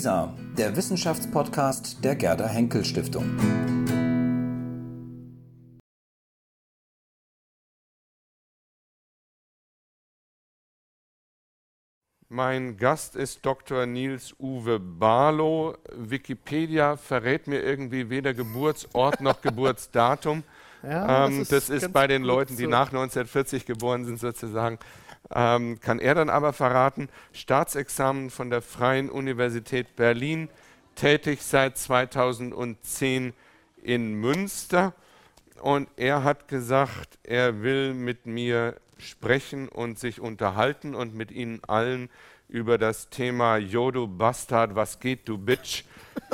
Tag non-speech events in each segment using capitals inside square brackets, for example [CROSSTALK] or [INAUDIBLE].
WISA, der Wissenschaftspodcast der Gerda Henkel Stiftung. Mein Gast ist Dr. Nils Uwe Barlow. Wikipedia verrät mir irgendwie weder Geburtsort noch [LAUGHS] Geburtsdatum. Ja, ähm, das ist, das ist bei den Leuten, die nach 1940 geboren sind, sozusagen. Ähm, kann er dann aber verraten, Staatsexamen von der Freien Universität Berlin, tätig seit 2010 in Münster. Und er hat gesagt, er will mit mir sprechen und sich unterhalten und mit Ihnen allen über das Thema Jodo Bastard, was geht du Bitch,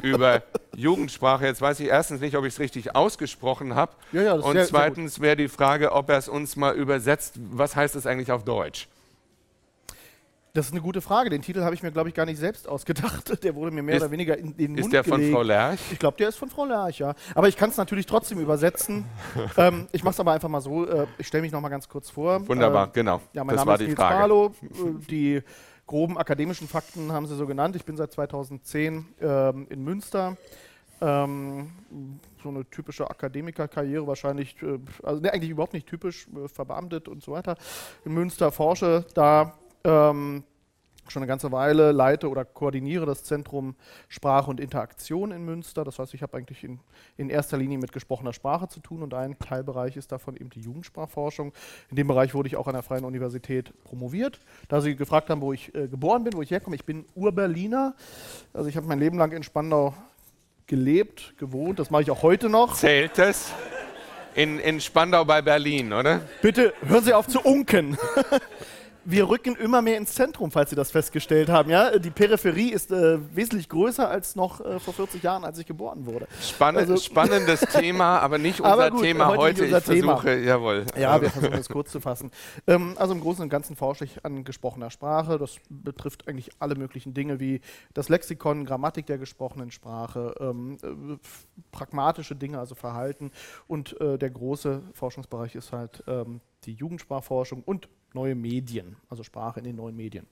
über [LAUGHS] Jugendsprache. Jetzt weiß ich erstens nicht, ob ich es richtig ausgesprochen habe. Ja, ja, und sehr, zweitens wäre die Frage, ob er es uns mal übersetzt. Was heißt es eigentlich auf Deutsch? Das ist eine gute Frage. Den Titel habe ich mir, glaube ich, gar nicht selbst ausgedacht. Der wurde mir mehr ist, oder weniger in den Mund Ist der von Frau Lerch? Ich glaube, der ist von Frau Lerch, ja. Aber ich kann es natürlich trotzdem übersetzen. [LAUGHS] ähm, ich mache es aber einfach mal so. Äh, ich stelle mich noch mal ganz kurz vor. Wunderbar, äh, genau. Ja, mein das Name war ist die Nils Frage. Barlow. [LAUGHS] Äh, die groben akademischen Fakten haben Sie so genannt. Ich bin seit 2010 ähm, in Münster. Ähm, so eine typische Akademikerkarriere wahrscheinlich, äh, also ne, eigentlich überhaupt nicht typisch, äh, verbeamtet und so weiter. In Münster forsche da ähm, schon eine ganze Weile, leite oder koordiniere das Zentrum Sprache und Interaktion in Münster. Das heißt, ich habe eigentlich in, in, erster Linie mit gesprochener Sprache zu tun und ein Teilbereich ist davon eben die Jugendsprachforschung. In dem Bereich wurde ich auch an der Freien Universität promoviert. Da Sie gefragt haben, wo ich äh, geboren bin, wo ich herkomme, ich bin Ur-Berliner. Also ich habe mein Leben lang in Spandau gelebt, gewohnt. Das mache ich auch heute noch. Zählt es? In, in Spandau bei Berlin, oder? Bitte hören Sie auf zu unken. [LAUGHS] wir rücken immer mehr ins Zentrum, falls Sie das festgestellt haben. Ja? Die Peripherie ist äh, wesentlich größer als noch äh, vor 40 Jahren, als ich geboren wurde. Spann also spannendes [LAUGHS] Thema, aber nicht unser aber gut, Thema heute. heute. Unser ich Thema. versuche, jawohl. Ja, wir versuchen es kurz zu fassen. Ähm, also im Großen und Ganzen forsche ich an gesprochener Sprache. Das betrifft eigentlich alle möglichen Dinge wie das Lexikon, Grammatik der gesprochenen Sprache, ähm, äh, pragmatische Dinge, also Verhalten. Und äh, der große Forschungsbereich ist halt ähm, die Jugendsprachforschung und neue Medien, also Sprache in den neuen Medien.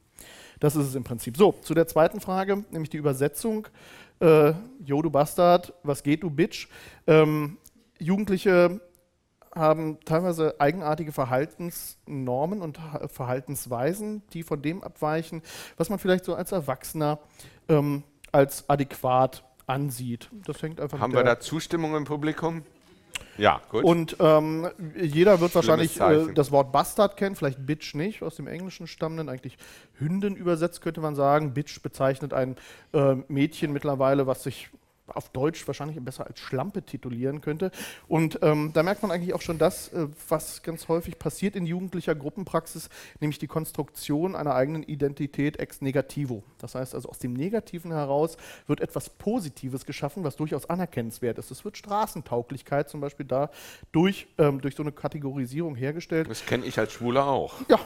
Das ist es im Prinzip. So, zu der zweiten Frage, nämlich die Übersetzung. Äh, jo, du Bastard, was geht, du Bitch? Ähm, Jugendliche haben teilweise eigenartige Verhaltensnormen und Verhaltensweisen, die von dem abweichen, was man vielleicht so als Erwachsener ähm, als adäquat ansieht. Das hängt einfach Haben wir da Zustimmung im Publikum? Ja, gut. Und ähm, jeder wird wahrscheinlich äh, das Wort Bastard kennen, vielleicht Bitch nicht, aus dem Englischen stammenden, eigentlich Hündin übersetzt könnte man sagen. Bitch bezeichnet ein äh, Mädchen mittlerweile, was sich auf Deutsch wahrscheinlich besser als Schlampe titulieren könnte. Und ähm, da merkt man eigentlich auch schon das, äh, was ganz häufig passiert in jugendlicher Gruppenpraxis, nämlich die Konstruktion einer eigenen Identität ex negativo. Das heißt also, aus dem Negativen heraus wird etwas Positives geschaffen, was durchaus anerkennenswert ist. Es wird Straßentauglichkeit zum Beispiel da durch, ähm, durch so eine Kategorisierung hergestellt. Das kenne ich als Schwuler auch. Ja,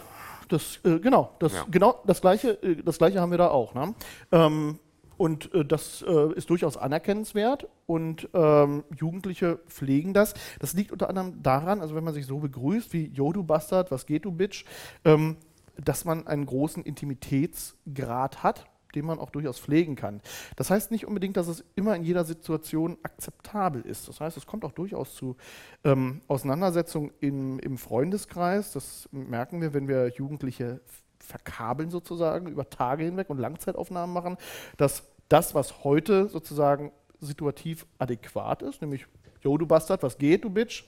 das, äh, genau, das, ja. genau das, gleiche, äh, das Gleiche haben wir da auch. Ne? Ähm, und äh, das äh, ist durchaus anerkennenswert und ähm, Jugendliche pflegen das. Das liegt unter anderem daran, also wenn man sich so begrüßt wie Yo, du Bastard, was geht du Bitch, ähm, dass man einen großen Intimitätsgrad hat, den man auch durchaus pflegen kann. Das heißt nicht unbedingt, dass es immer in jeder Situation akzeptabel ist. Das heißt, es kommt auch durchaus zu ähm, Auseinandersetzungen im, im Freundeskreis. Das merken wir, wenn wir Jugendliche verkabeln sozusagen über Tage hinweg und Langzeitaufnahmen machen, dass das, was heute sozusagen situativ adäquat ist, nämlich, yo, du Bastard, was geht, du Bitch,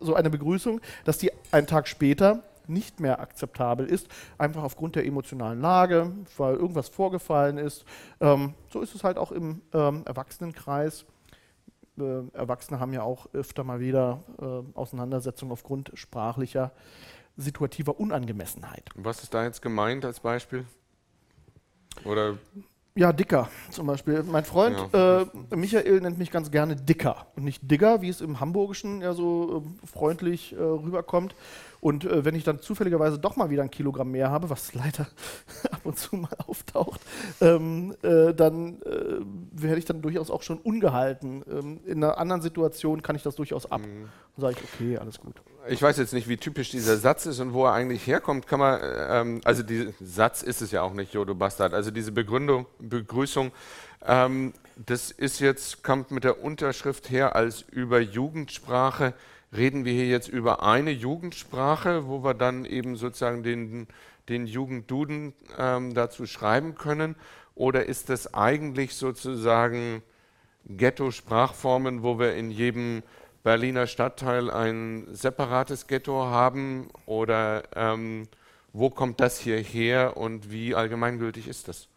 so eine Begrüßung, dass die einen Tag später nicht mehr akzeptabel ist, einfach aufgrund der emotionalen Lage, weil irgendwas vorgefallen ist. Ähm, so ist es halt auch im ähm, Erwachsenenkreis. Äh, Erwachsene haben ja auch öfter mal wieder äh, Auseinandersetzungen aufgrund sprachlicher situativer Unangemessenheit. Was ist da jetzt gemeint als Beispiel? Oder ja, Dicker zum Beispiel. Mein Freund ja. äh, Michael nennt mich ganz gerne Dicker und nicht Digger, wie es im Hamburgischen ja so äh, freundlich äh, rüberkommt. Und äh, wenn ich dann zufälligerweise doch mal wieder ein Kilogramm mehr habe, was [LAUGHS] leider ab und zu mal auftaucht, ähm, äh, dann äh, werde ich dann durchaus auch schon ungehalten. Ähm, in einer anderen Situation kann ich das durchaus ab. Mhm. Dann sage ich, okay, alles gut. Ich weiß jetzt nicht, wie typisch dieser Satz ist und wo er eigentlich herkommt. Kann man, ähm, also dieser Satz ist es ja auch nicht, Jodo Bastard. Also diese Begründung, Begrüßung, ähm, das ist jetzt, kommt mit der Unterschrift her als über Jugendsprache. Reden wir hier jetzt über eine Jugendsprache, wo wir dann eben sozusagen den, den Jugendduden ähm, dazu schreiben können? Oder ist das eigentlich sozusagen Ghetto-Sprachformen, wo wir in jedem Berliner Stadtteil ein separates Ghetto haben? Oder ähm, wo kommt das hier her und wie allgemeingültig ist das?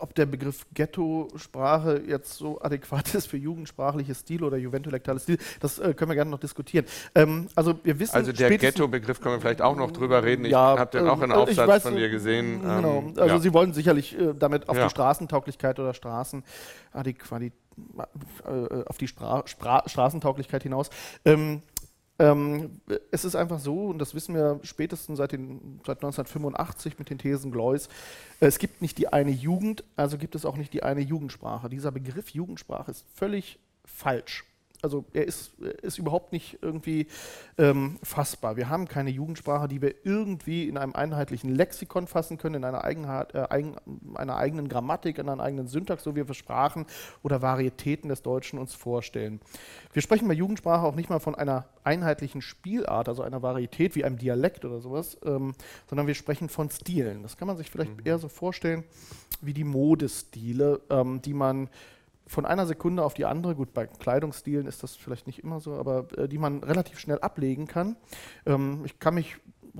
ob der Begriff Ghetto-Sprache jetzt so adäquat [LAUGHS] ist für jugendsprachliches Stil oder juventulektales Stil, das äh, können wir gerne noch diskutieren. Ähm, also wir wissen Also der Ghetto-Begriff können wir vielleicht auch noch drüber reden. Ich ja, habe den auch in ähm, Aufsatz weiß, von dir gesehen. Genau, ähm, also ja. Sie wollen sicherlich äh, damit auf ja. die Straßentauglichkeit oder Straßenadäquatität äh, auf die Stra Stra Straßentauglichkeit hinaus. Ähm, ähm, es ist einfach so, und das wissen wir spätestens seit, den, seit 1985 mit den Thesen Gleus, es gibt nicht die eine Jugend, also gibt es auch nicht die eine Jugendsprache. Dieser Begriff Jugendsprache ist völlig falsch also er ist, ist überhaupt nicht irgendwie ähm, fassbar. Wir haben keine Jugendsprache, die wir irgendwie in einem einheitlichen Lexikon fassen können, in einer, Eigenheit, äh, eigen, einer eigenen Grammatik, in einer eigenen Syntax, so wie wir Sprachen oder Varietäten des Deutschen uns vorstellen. Wir sprechen bei Jugendsprache auch nicht mal von einer einheitlichen Spielart, also einer Varietät wie einem Dialekt oder sowas, ähm, sondern wir sprechen von Stilen. Das kann man sich vielleicht mhm. eher so vorstellen wie die Modestile, ähm, die man von einer Sekunde auf die andere, gut, bei Kleidungsstilen ist das vielleicht nicht immer so, aber äh, die man relativ schnell ablegen kann. Ähm, ich kann mich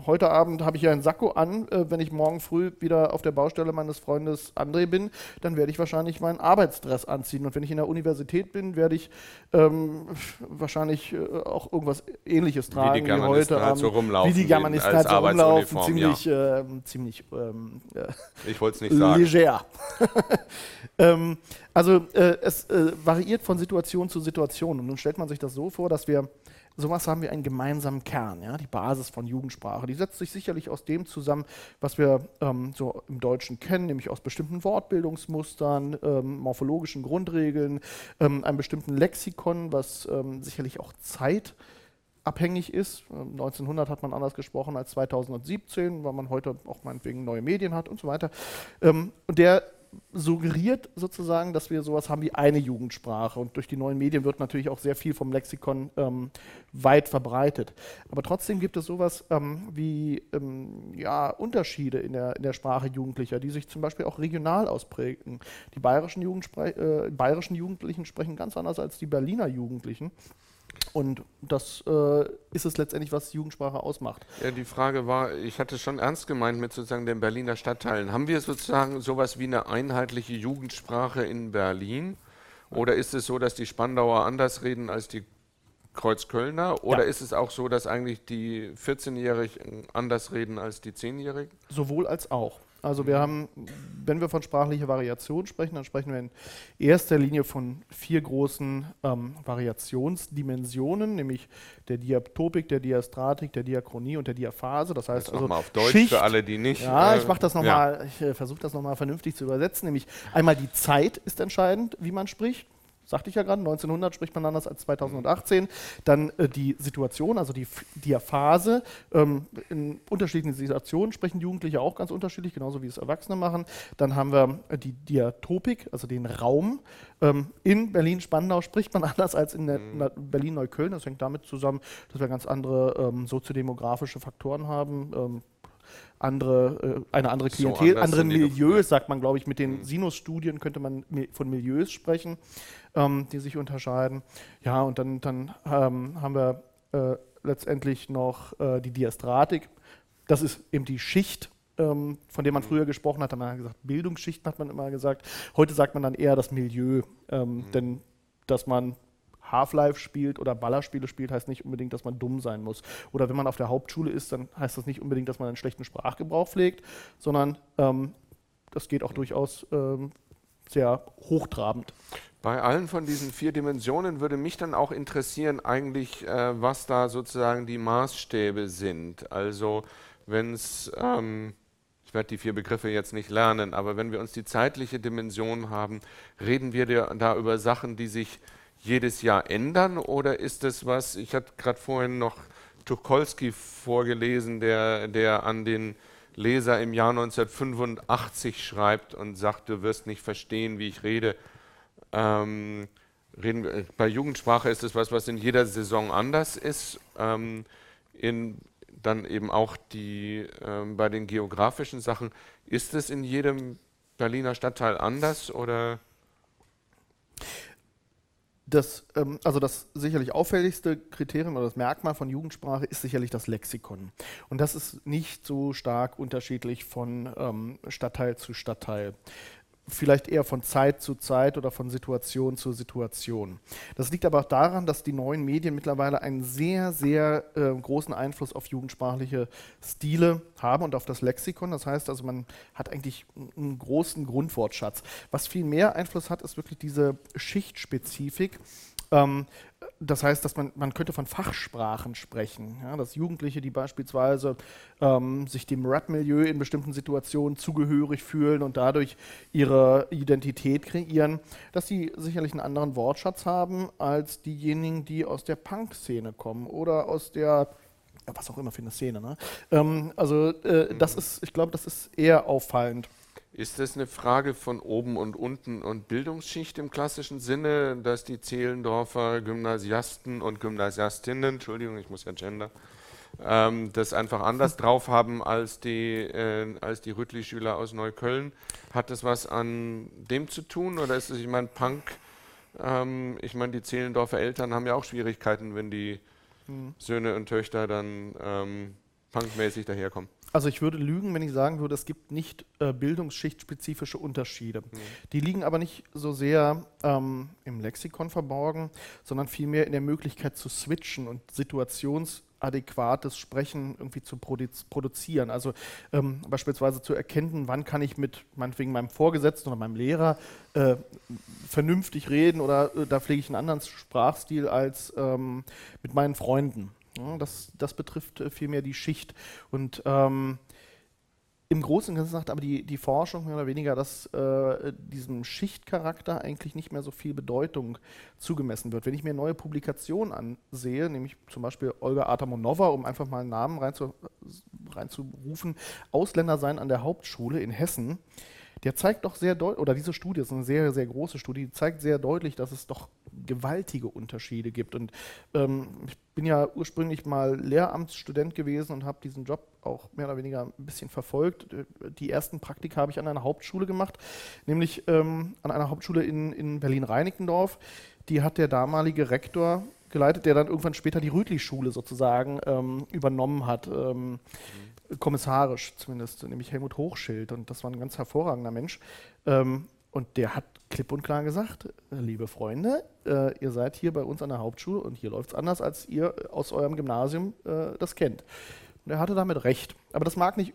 heute Abend habe ich ja einen Sakko an. Äh, wenn ich morgen früh wieder auf der Baustelle meines Freundes André bin, dann werde ich wahrscheinlich meinen Arbeitsdress anziehen. Und wenn ich in der Universität bin, werde ich ähm, wahrscheinlich äh, auch irgendwas Ähnliches tragen wie, wie heute halt so rumlaufen. Wie die Germanisten halt so rumlaufen. Ziemlich, ja. äh, ziemlich ähm, äh, ich wollte es nicht sagen. Leger. [LAUGHS] ähm, also äh, es äh, variiert von Situation zu Situation. Und nun stellt man sich das so vor, dass wir sowas haben wir einen gemeinsamen Kern, ja, die Basis von Jugendsprache. Die setzt sich sicherlich aus dem zusammen, was wir ähm, so im Deutschen kennen, nämlich aus bestimmten Wortbildungsmustern, ähm, morphologischen Grundregeln, ähm, einem bestimmten Lexikon, was ähm, sicherlich auch Zeit abhängig ist. 1900 ähm, hat man anders gesprochen als 2017, weil man heute auch meinetwegen neue Medien hat und so weiter. Ähm, und der suggeriert sozusagen, dass wir sowas haben wie eine Jugendsprache. Und durch die neuen Medien wird natürlich auch sehr viel vom Lexikon ähm, weit verbreitet. Aber trotzdem gibt es sowas ähm, wie ähm, ja, Unterschiede in der, in der Sprache Jugendlicher, die sich zum Beispiel auch regional ausprägen. Die bayerischen, äh, bayerischen Jugendlichen sprechen ganz anders als die Berliner Jugendlichen. Und das äh, ist es letztendlich, was Jugendsprache ausmacht. Ja, die Frage war, ich hatte schon ernst gemeint mit sozusagen den Berliner Stadtteilen. Haben wir sozusagen sowas wie eine einheitliche Jugendsprache in Berlin? Oder ist es so, dass die Spandauer anders reden als die Kreuzkölner? Oder ja. ist es auch so, dass eigentlich die 14-Jährigen anders reden als die 10-Jährigen? Sowohl als auch. Also wir haben, wenn wir von sprachlicher Variation sprechen, dann sprechen wir in erster Linie von vier großen ähm, Variationsdimensionen, nämlich der Diatopik, der Diastratik, der Diachronie und der Diaphase. Das heißt also auf Deutsch Schicht, für alle, die nicht. Ja, äh, ich mache das nochmal, ja. ich äh, versuche das nochmal vernünftig zu übersetzen. Nämlich einmal die Zeit ist entscheidend, wie man spricht sagte ich ja gerade, 1900 spricht man anders als 2018. Dann äh, die Situation, also die Diaphase. Ähm, in unterschiedlichen Situationen sprechen Jugendliche auch ganz unterschiedlich, genauso wie es Erwachsene machen. Dann haben wir äh, die Diatopik, also den Raum. Ähm, in Berlin-Spandau spricht man [LAUGHS] anders als in mhm. Berlin-Neukölln. Das hängt damit zusammen, dass wir ganz andere ähm, soziodemografische Faktoren haben ähm, andere, äh, eine andere Klientel, so andere Milieus, sagt man, glaube ich, mit den mhm. Sinus-Studien könnte man von Milieus sprechen ähm, die sich unterscheiden. Ja, und dann, dann ähm, haben wir äh, letztendlich noch äh, die Diastratik. Das ist eben die Schicht, ähm, von der man früher gesprochen hat. Da hat man gesagt, Bildungsschichten hat man immer gesagt. Heute sagt man dann eher das Milieu, ähm, mhm. denn dass man Half-Life spielt oder Ballerspiele spielt, heißt nicht unbedingt, dass man dumm sein muss. Oder wenn man auf der Hauptschule ist, dann heißt das nicht unbedingt, dass man einen schlechten Sprachgebrauch pflegt, sondern ähm, das geht auch durchaus ähm, sehr hochtrabend. Bei allen von diesen vier Dimensionen würde mich dann auch interessieren, eigentlich, äh, was da sozusagen die Maßstäbe sind. Also, wenn es, ähm, ich werde die vier Begriffe jetzt nicht lernen, aber wenn wir uns die zeitliche Dimension haben, reden wir da über Sachen, die sich jedes Jahr ändern oder ist es was, ich hatte gerade vorhin noch Tucholsky vorgelesen, der, der an den Leser im Jahr 1985 schreibt und sagt, du wirst nicht verstehen, wie ich rede. Ähm, reden bei Jugendsprache ist es was, was in jeder Saison anders ist. Ähm, in, dann eben auch die, ähm, bei den geografischen Sachen. Ist es in jedem Berliner Stadtteil anders oder? Das, ähm, also das sicherlich auffälligste Kriterium oder das Merkmal von Jugendsprache ist sicherlich das Lexikon. Und das ist nicht so stark unterschiedlich von ähm, Stadtteil zu Stadtteil vielleicht eher von Zeit zu Zeit oder von Situation zu Situation. Das liegt aber auch daran, dass die neuen Medien mittlerweile einen sehr, sehr äh, großen Einfluss auf jugendsprachliche Stile haben und auf das Lexikon. Das heißt also, man hat eigentlich einen großen Grundwortschatz. Was viel mehr Einfluss hat, ist wirklich diese Schichtspezifik. Ähm, das heißt, dass man, man könnte von Fachsprachen sprechen, ja, dass Jugendliche, die beispielsweise ähm, sich dem Rap-Milieu in bestimmten Situationen zugehörig fühlen und dadurch ihre Identität kreieren, dass sie sicherlich einen anderen Wortschatz haben als diejenigen, die aus der Punk-Szene kommen oder aus der was auch immer für eine Szene. Ne? Ähm, also äh, das mhm. ist, ich glaube, das ist eher auffallend. Ist das eine Frage von oben und unten und Bildungsschicht im klassischen Sinne, dass die Zehlendorfer Gymnasiasten und Gymnasiastinnen, Entschuldigung, ich muss ja gender, ähm, das einfach anders [LAUGHS] drauf haben als die, äh, als die Rüttli-Schüler aus Neukölln? Hat das was an dem zu tun oder ist es, ich meine, Punk, ähm, ich meine, die Zehlendorfer Eltern haben ja auch Schwierigkeiten, wenn die hm. Söhne und Töchter dann ähm, punkmäßig daherkommen? Also ich würde lügen, wenn ich sagen würde, es gibt nicht äh, bildungsschichtspezifische Unterschiede. Mhm. Die liegen aber nicht so sehr ähm, im Lexikon verborgen, sondern vielmehr in der Möglichkeit zu switchen und situationsadäquates Sprechen irgendwie zu produ produzieren. Also ähm, beispielsweise zu erkennen, wann kann ich mit meinetwegen meinem Vorgesetzten oder meinem Lehrer äh, vernünftig reden oder äh, da pflege ich einen anderen Sprachstil als ähm, mit meinen Freunden. Das, das betrifft äh, vielmehr die Schicht. Und ähm, im Großen und Ganzen sagt aber die, die Forschung mehr oder weniger, dass äh, diesem Schichtcharakter eigentlich nicht mehr so viel Bedeutung zugemessen wird. Wenn ich mir neue Publikationen ansehe, nämlich zum Beispiel Olga Atamonova, um einfach mal einen Namen reinzu, reinzurufen, Ausländer sein an der Hauptschule in Hessen, der zeigt doch sehr deutlich, oder diese Studie ist eine sehr, sehr große Studie, die zeigt sehr deutlich, dass es doch gewaltige Unterschiede gibt. Und ähm, ich bin ja ursprünglich mal Lehramtsstudent gewesen und habe diesen Job auch mehr oder weniger ein bisschen verfolgt. Die ersten Praktika habe ich an einer Hauptschule gemacht, nämlich ähm, an einer Hauptschule in, in Berlin-Reinickendorf. Die hat der damalige Rektor geleitet, der dann irgendwann später die Rüdli-Schule sozusagen ähm, übernommen hat. Ähm, mhm kommissarisch zumindest, nämlich Helmut Hochschild. Und das war ein ganz hervorragender Mensch. Ähm, und der hat klipp und klar gesagt, liebe Freunde, äh, ihr seid hier bei uns an der Hauptschule und hier läuft es anders, als ihr aus eurem Gymnasium äh, das kennt. Und er hatte damit recht. Aber das mag nicht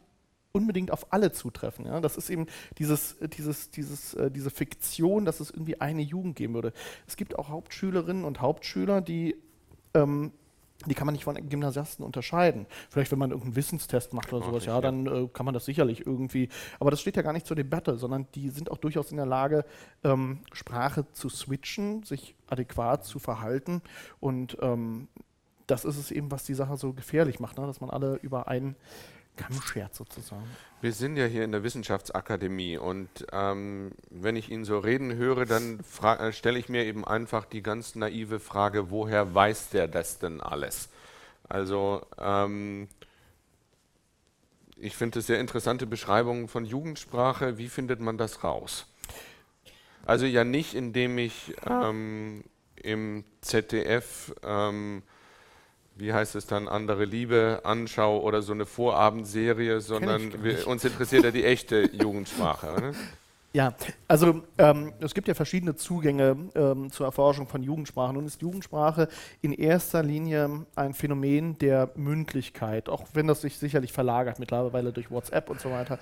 unbedingt auf alle zutreffen. Ja? Das ist eben dieses, dieses, dieses, äh, diese Fiktion, dass es irgendwie eine Jugend geben würde. Es gibt auch Hauptschülerinnen und Hauptschüler, die ähm, die kann man nicht von Gymnasiasten unterscheiden. Vielleicht, wenn man irgendeinen Wissenstest macht oder sowas, ja, dann äh, kann man das sicherlich irgendwie. Aber das steht ja gar nicht zur Debatte, sondern die sind auch durchaus in der Lage, ähm, Sprache zu switchen, sich adäquat zu verhalten. Und ähm, das ist es eben, was die Sache so gefährlich macht, ne? dass man alle über einen Kammschert sozusagen. Wir sind ja hier in der Wissenschaftsakademie und ähm, wenn ich ihn so reden höre, dann äh, stelle ich mir eben einfach die ganz naive Frage, woher weiß der das denn alles? Also ähm, ich finde es sehr interessante Beschreibungen von Jugendsprache. Wie findet man das raus? Also ja nicht, indem ich ähm, im ZDF ähm, wie heißt es dann, andere Liebe anschaue oder so eine Vorabendserie, sondern wir, uns interessiert ja die echte [LAUGHS] Jugendsprache. Oder? Ja, also ähm, es gibt ja verschiedene Zugänge ähm, zur Erforschung von Jugendsprachen. Nun ist Jugendsprache in erster Linie ein Phänomen der Mündlichkeit, auch wenn das sich sicherlich verlagert mittlerweile durch WhatsApp und so weiter.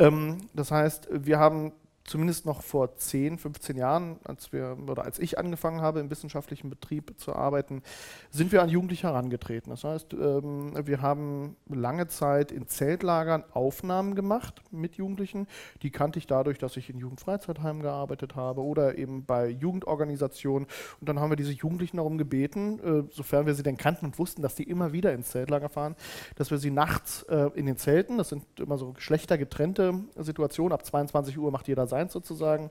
Ähm, das heißt, wir haben zumindest noch vor 10, 15 Jahren, als wir oder als ich angefangen habe, im wissenschaftlichen Betrieb zu arbeiten, sind wir an Jugendliche herangetreten. Das heißt, ähm, wir haben lange Zeit in Zeltlagern Aufnahmen gemacht mit Jugendlichen. Die kannte ich dadurch, dass ich in Jugendfreizeitheimen gearbeitet habe oder eben bei Jugendorganisationen. Und dann haben wir diese Jugendlichen darum gebeten, äh, sofern wir sie denn kannten und wussten, dass die immer wieder ins Zeltlager fahren, dass wir sie nachts äh, in den Zelten, das sind immer so geschlechtergetrennte Situationen, ab 22 Uhr macht jeder sein Science sozusagen,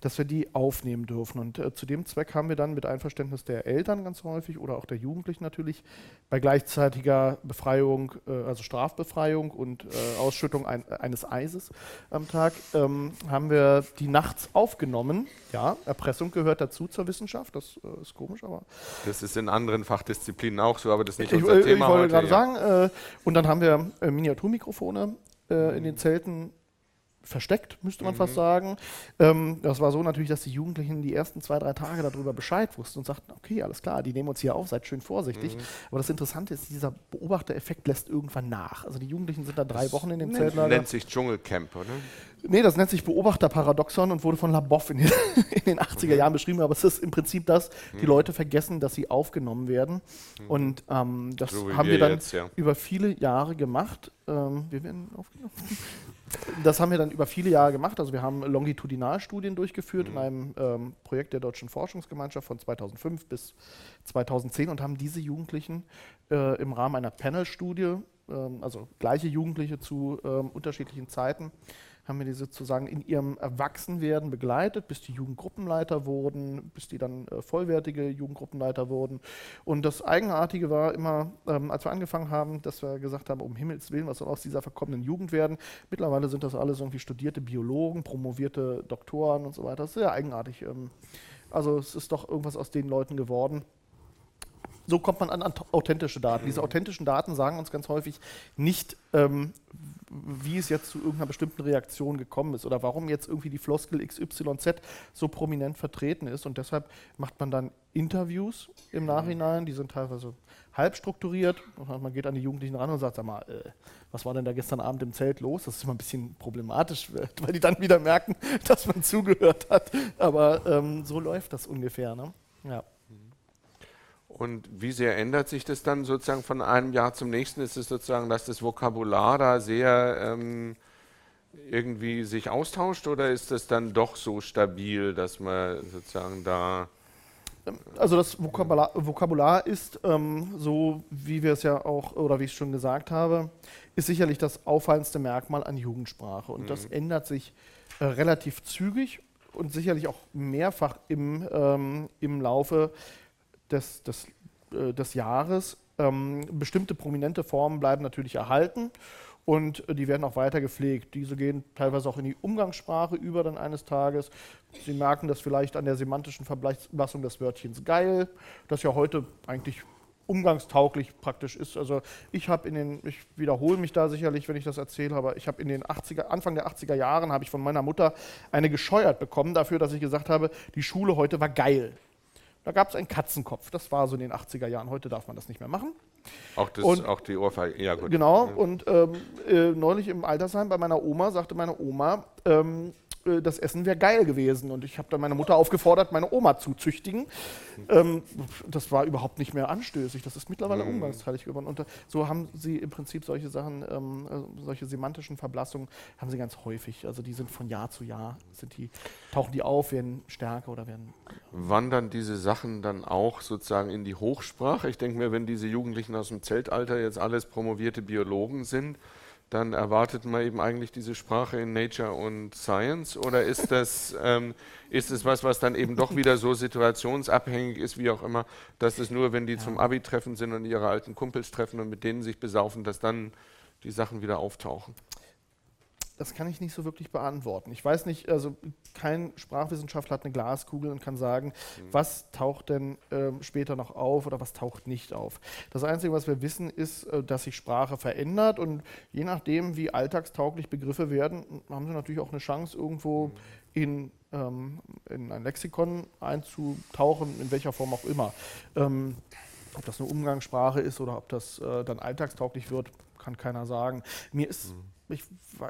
dass wir die aufnehmen dürfen. Und äh, zu dem Zweck haben wir dann mit Einverständnis der Eltern ganz häufig oder auch der Jugendlichen natürlich bei gleichzeitiger Befreiung, äh, also Strafbefreiung und äh, Ausschüttung ein, eines Eises am Tag, ähm, haben wir die nachts aufgenommen. Ja, Erpressung gehört dazu zur Wissenschaft, das äh, ist komisch, aber. Das ist in anderen Fachdisziplinen auch so, aber das ist nicht ich, unser ich, Thema. Ich wollte gerade ja. sagen, äh, und dann haben wir äh, Miniaturmikrofone in den Zelten versteckt, müsste man mhm. fast sagen. Ähm, das war so natürlich, dass die Jugendlichen die ersten zwei, drei Tage darüber Bescheid wussten und sagten, okay, alles klar, die nehmen uns hier auf, seid schön vorsichtig. Mhm. Aber das Interessante ist, dieser Beobachtereffekt lässt irgendwann nach. Also die Jugendlichen sind da drei Wochen in dem Zeltlager. Das nennt sich Dschungelcamp, oder? Nee, das nennt sich Beobachterparadoxon und wurde von Labov in, in den [LAUGHS] 80er mhm. Jahren beschrieben, aber es ist im Prinzip das, die mhm. Leute vergessen, dass sie aufgenommen werden. Mhm. Und ähm, das so haben wir, dann jetzt, ja. über viele Jahre gemacht. Ähm, wir werden aufgenommen. [LAUGHS] Das haben wir dann über viele Jahre gemacht. Also wir haben Longitudinalstudien durchgeführt mhm. in einem ähm, Projekt der Deutschen Forschungsgemeinschaft von 2005 bis 2010 und haben diese Jugendlichen äh, im Rahmen einer Panel-Studie, ähm, also gleiche Jugendliche zu ähm, unterschiedlichen Zeiten, haben wir die sozusagen in ihrem Erwachsenwerden begleitet, bis die Jugendgruppenleiter wurden, bis die dann äh, vollwertige Jugendgruppenleiter wurden. Und das Eigenartige war immer, ähm, als wir angefangen haben, dass wir gesagt haben, um Himmels Willen, was soll aus dieser verkommenen Jugend werden? Mittlerweile sind das alles irgendwie studierte Biologen, promovierte Doktoren und so weiter. Das ist sehr eigenartig. Ähm, also es ist doch irgendwas aus den Leuten geworden so kommt man an, authentische Daten. Diese authentischen Daten sagen uns ganz häufig nicht, ähm, wie es jetzt zu irgendeiner bestimmten Reaktion gekommen ist oder warum jetzt irgendwie die Floskel XYZ so prominent vertreten ist. Und deshalb macht man dann Interviews im Nachhinein, die sind teilweise halb strukturiert. Man geht an die Jugendlichen ran und sagt, sag mal, äh, was war denn da gestern Abend im Zelt los? Das ist immer ein bisschen problematisch, [LAUGHS] weil die dann wieder merken, [LAUGHS] dass man zugehört hat. Aber ähm, so läuft das ungefähr. Ne? Ja. Und wie sehr ändert sich das dann sozusagen von einem Jahr zum nächsten? Ist es sozusagen, dass das Vokabular da sehr ähm, irgendwie sich austauscht oder ist das dann doch so stabil, dass man sozusagen da. Also das Vokabular, Vokabular ist, ähm, so wie wir es ja auch, oder wie ich es schon gesagt habe, ist sicherlich das auffallendste Merkmal an Jugendsprache. Und mhm. das ändert sich äh, relativ zügig und sicherlich auch mehrfach im, ähm, im Laufe des, des, äh, des Jahres. Ähm, bestimmte prominente Formen bleiben natürlich erhalten und äh, die werden auch weiter gepflegt. Diese gehen teilweise auch in die Umgangssprache über dann eines Tages. Sie merken das vielleicht an der semantischen Verblassung des Wörtchens geil, das ja heute eigentlich umgangstauglich praktisch ist. Also ich habe in den, ich wiederhole mich da sicherlich, wenn ich das erzähle, aber ich habe in den 80er, Anfang der 80er Jahren habe ich von meiner Mutter eine gescheuert bekommen dafür, dass ich gesagt habe, die Schule heute war geil. Da gab es einen Katzenkopf. Das war so in den 80er Jahren. Heute darf man das nicht mehr machen. Auch, das, und, auch die Ohrfeige, ja gut. Genau, und ähm, äh, neulich im Altersheim bei meiner Oma sagte meine Oma, ähm, äh, das Essen wäre geil gewesen. Und ich habe dann meine Mutter aufgefordert, meine Oma zu züchtigen. Ähm, das war überhaupt nicht mehr anstößig. Das ist mittlerweile mhm. umgangsteilig geworden. Und so haben sie im Prinzip solche Sachen, ähm, äh, solche semantischen Verblassungen, haben sie ganz häufig. Also die sind von Jahr zu Jahr, sind die, tauchen die auf, werden stärker oder werden. Wandern diese Sachen dann auch sozusagen in die Hochsprache? Ich denke mir, wenn diese Jugendlichen aus dem Zeltalter jetzt alles promovierte Biologen sind, dann erwartet man eben eigentlich diese Sprache in Nature und Science? Oder ist das, ähm, ist es was, was dann eben doch wieder so situationsabhängig ist, wie auch immer, dass es nur, wenn die ja. zum Abi-Treffen sind und ihre alten Kumpels treffen und mit denen sich besaufen, dass dann die Sachen wieder auftauchen? Das kann ich nicht so wirklich beantworten. Ich weiß nicht, also kein Sprachwissenschaftler hat eine Glaskugel und kann sagen, mhm. was taucht denn äh, später noch auf oder was taucht nicht auf. Das Einzige, was wir wissen, ist, äh, dass sich Sprache verändert und je nachdem, wie alltagstauglich Begriffe werden, haben sie natürlich auch eine Chance, irgendwo mhm. in, ähm, in ein Lexikon einzutauchen, in welcher Form auch immer. Ähm, ob das eine Umgangssprache ist oder ob das äh, dann alltagstauglich wird, kann keiner sagen. Mir ist, mhm. Ich